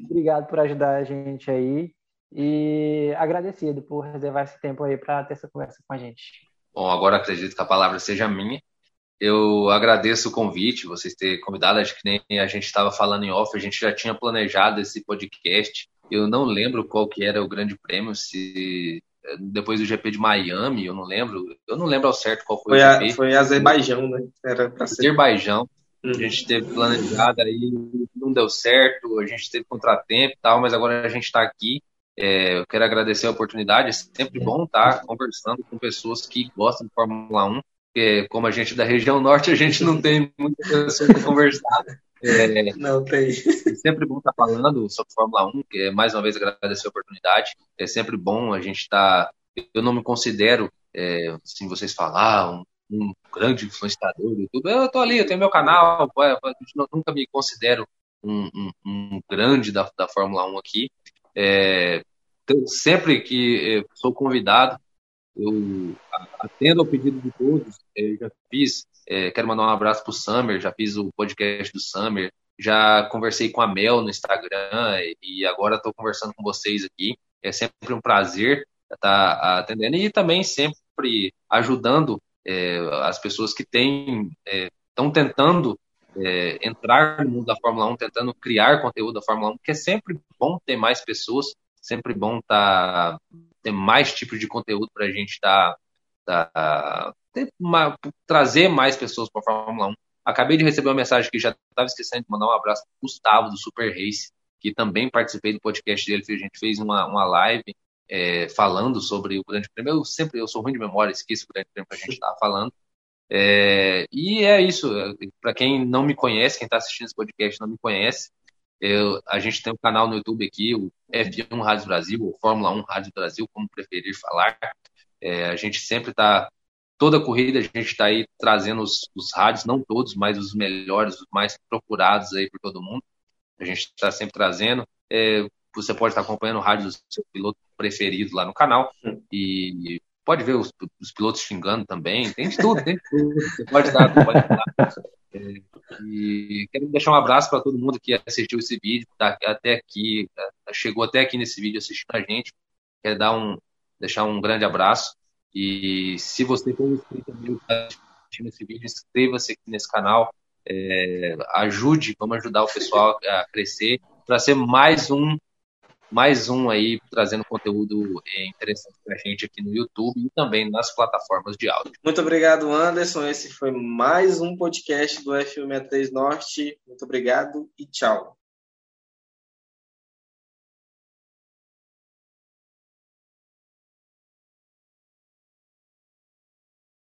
obrigado por ajudar a gente aí e agradecido por reservar esse tempo aí para ter essa conversa com a gente. Bom, agora acredito que a palavra seja minha. Eu agradeço o convite, vocês terem convidado, acho que nem a gente estava falando em off, a gente já tinha planejado esse podcast eu não lembro qual que era o grande prêmio, se depois do GP de Miami, eu não lembro. Eu não lembro ao certo qual foi, foi o GP. A, foi Azerbaijão, né? Era pra ser. Azerbaijão. Uhum. A gente teve planejado aí, não deu certo, a gente teve contratempo e tal, mas agora a gente está aqui. É, eu quero agradecer a oportunidade, é sempre bom estar tá conversando com pessoas que gostam de Fórmula 1, porque como a gente é da região norte, a gente não tem muita pessoa para conversar. É, não tem. É sempre bom estar falando sobre Fórmula 1, que é mais uma vez agradecer a oportunidade. É sempre bom a gente estar. Tá, eu não me considero, é, assim, vocês falar, um, um grande influenciador do YouTube. Eu tô ali, eu tenho meu canal, eu nunca me considero um, um, um grande da, da Fórmula 1 aqui. É, sempre que sou convidado, eu atendo ao pedido de todos. Eu já fiz, é, quero mandar um abraço para o Summer, já fiz o podcast do Summer, já conversei com a Mel no Instagram e agora estou conversando com vocês aqui. É sempre um prazer estar tá atendendo e também sempre ajudando é, as pessoas que têm estão é, tentando é, entrar no mundo da Fórmula 1, tentando criar conteúdo da Fórmula 1, que é sempre bom ter mais pessoas, sempre bom tá, ter mais tipos de conteúdo para a gente. Tá, tá, trazer mais pessoas para a Fórmula 1. Acabei de receber uma mensagem que já estava esquecendo de mandar um abraço para Gustavo, do Super Race, que também participei do podcast dele. A gente fez uma, uma live é, falando sobre o Grande Prêmio. Eu sempre eu sou ruim de memória, esqueço o Grande Prêmio que a gente estava falando. É, e é isso. Para quem não me conhece, quem está assistindo esse podcast não me conhece, eu, a gente tem um canal no YouTube aqui, o F1 Rádio Brasil, ou Fórmula 1 Rádio Brasil, como preferir falar. É, a gente sempre está, toda corrida a gente está aí trazendo os, os, rádios, não todos, mas os melhores, os mais procurados aí por todo mundo. A gente está sempre trazendo. É, você pode estar acompanhando o rádio do seu piloto preferido lá no canal. E pode ver os, os, pilotos xingando também, tem de tudo, tem de tudo. Você pode dar, pode dar. É, e quero deixar um abraço para todo mundo que assistiu esse vídeo, tá até aqui, chegou até aqui nesse vídeo assistindo a gente. Quero dar um, deixar um grande abraço. E se você for inscrito tá assistindo esse vídeo, inscreva-se aqui nesse canal. É, ajude, vamos ajudar o pessoal a crescer para ser mais um mais um aí trazendo conteúdo é, interessante para a gente aqui no YouTube e também nas plataformas de áudio. Muito obrigado, Anderson. Esse foi mais um podcast do F63 Norte. Muito obrigado e tchau.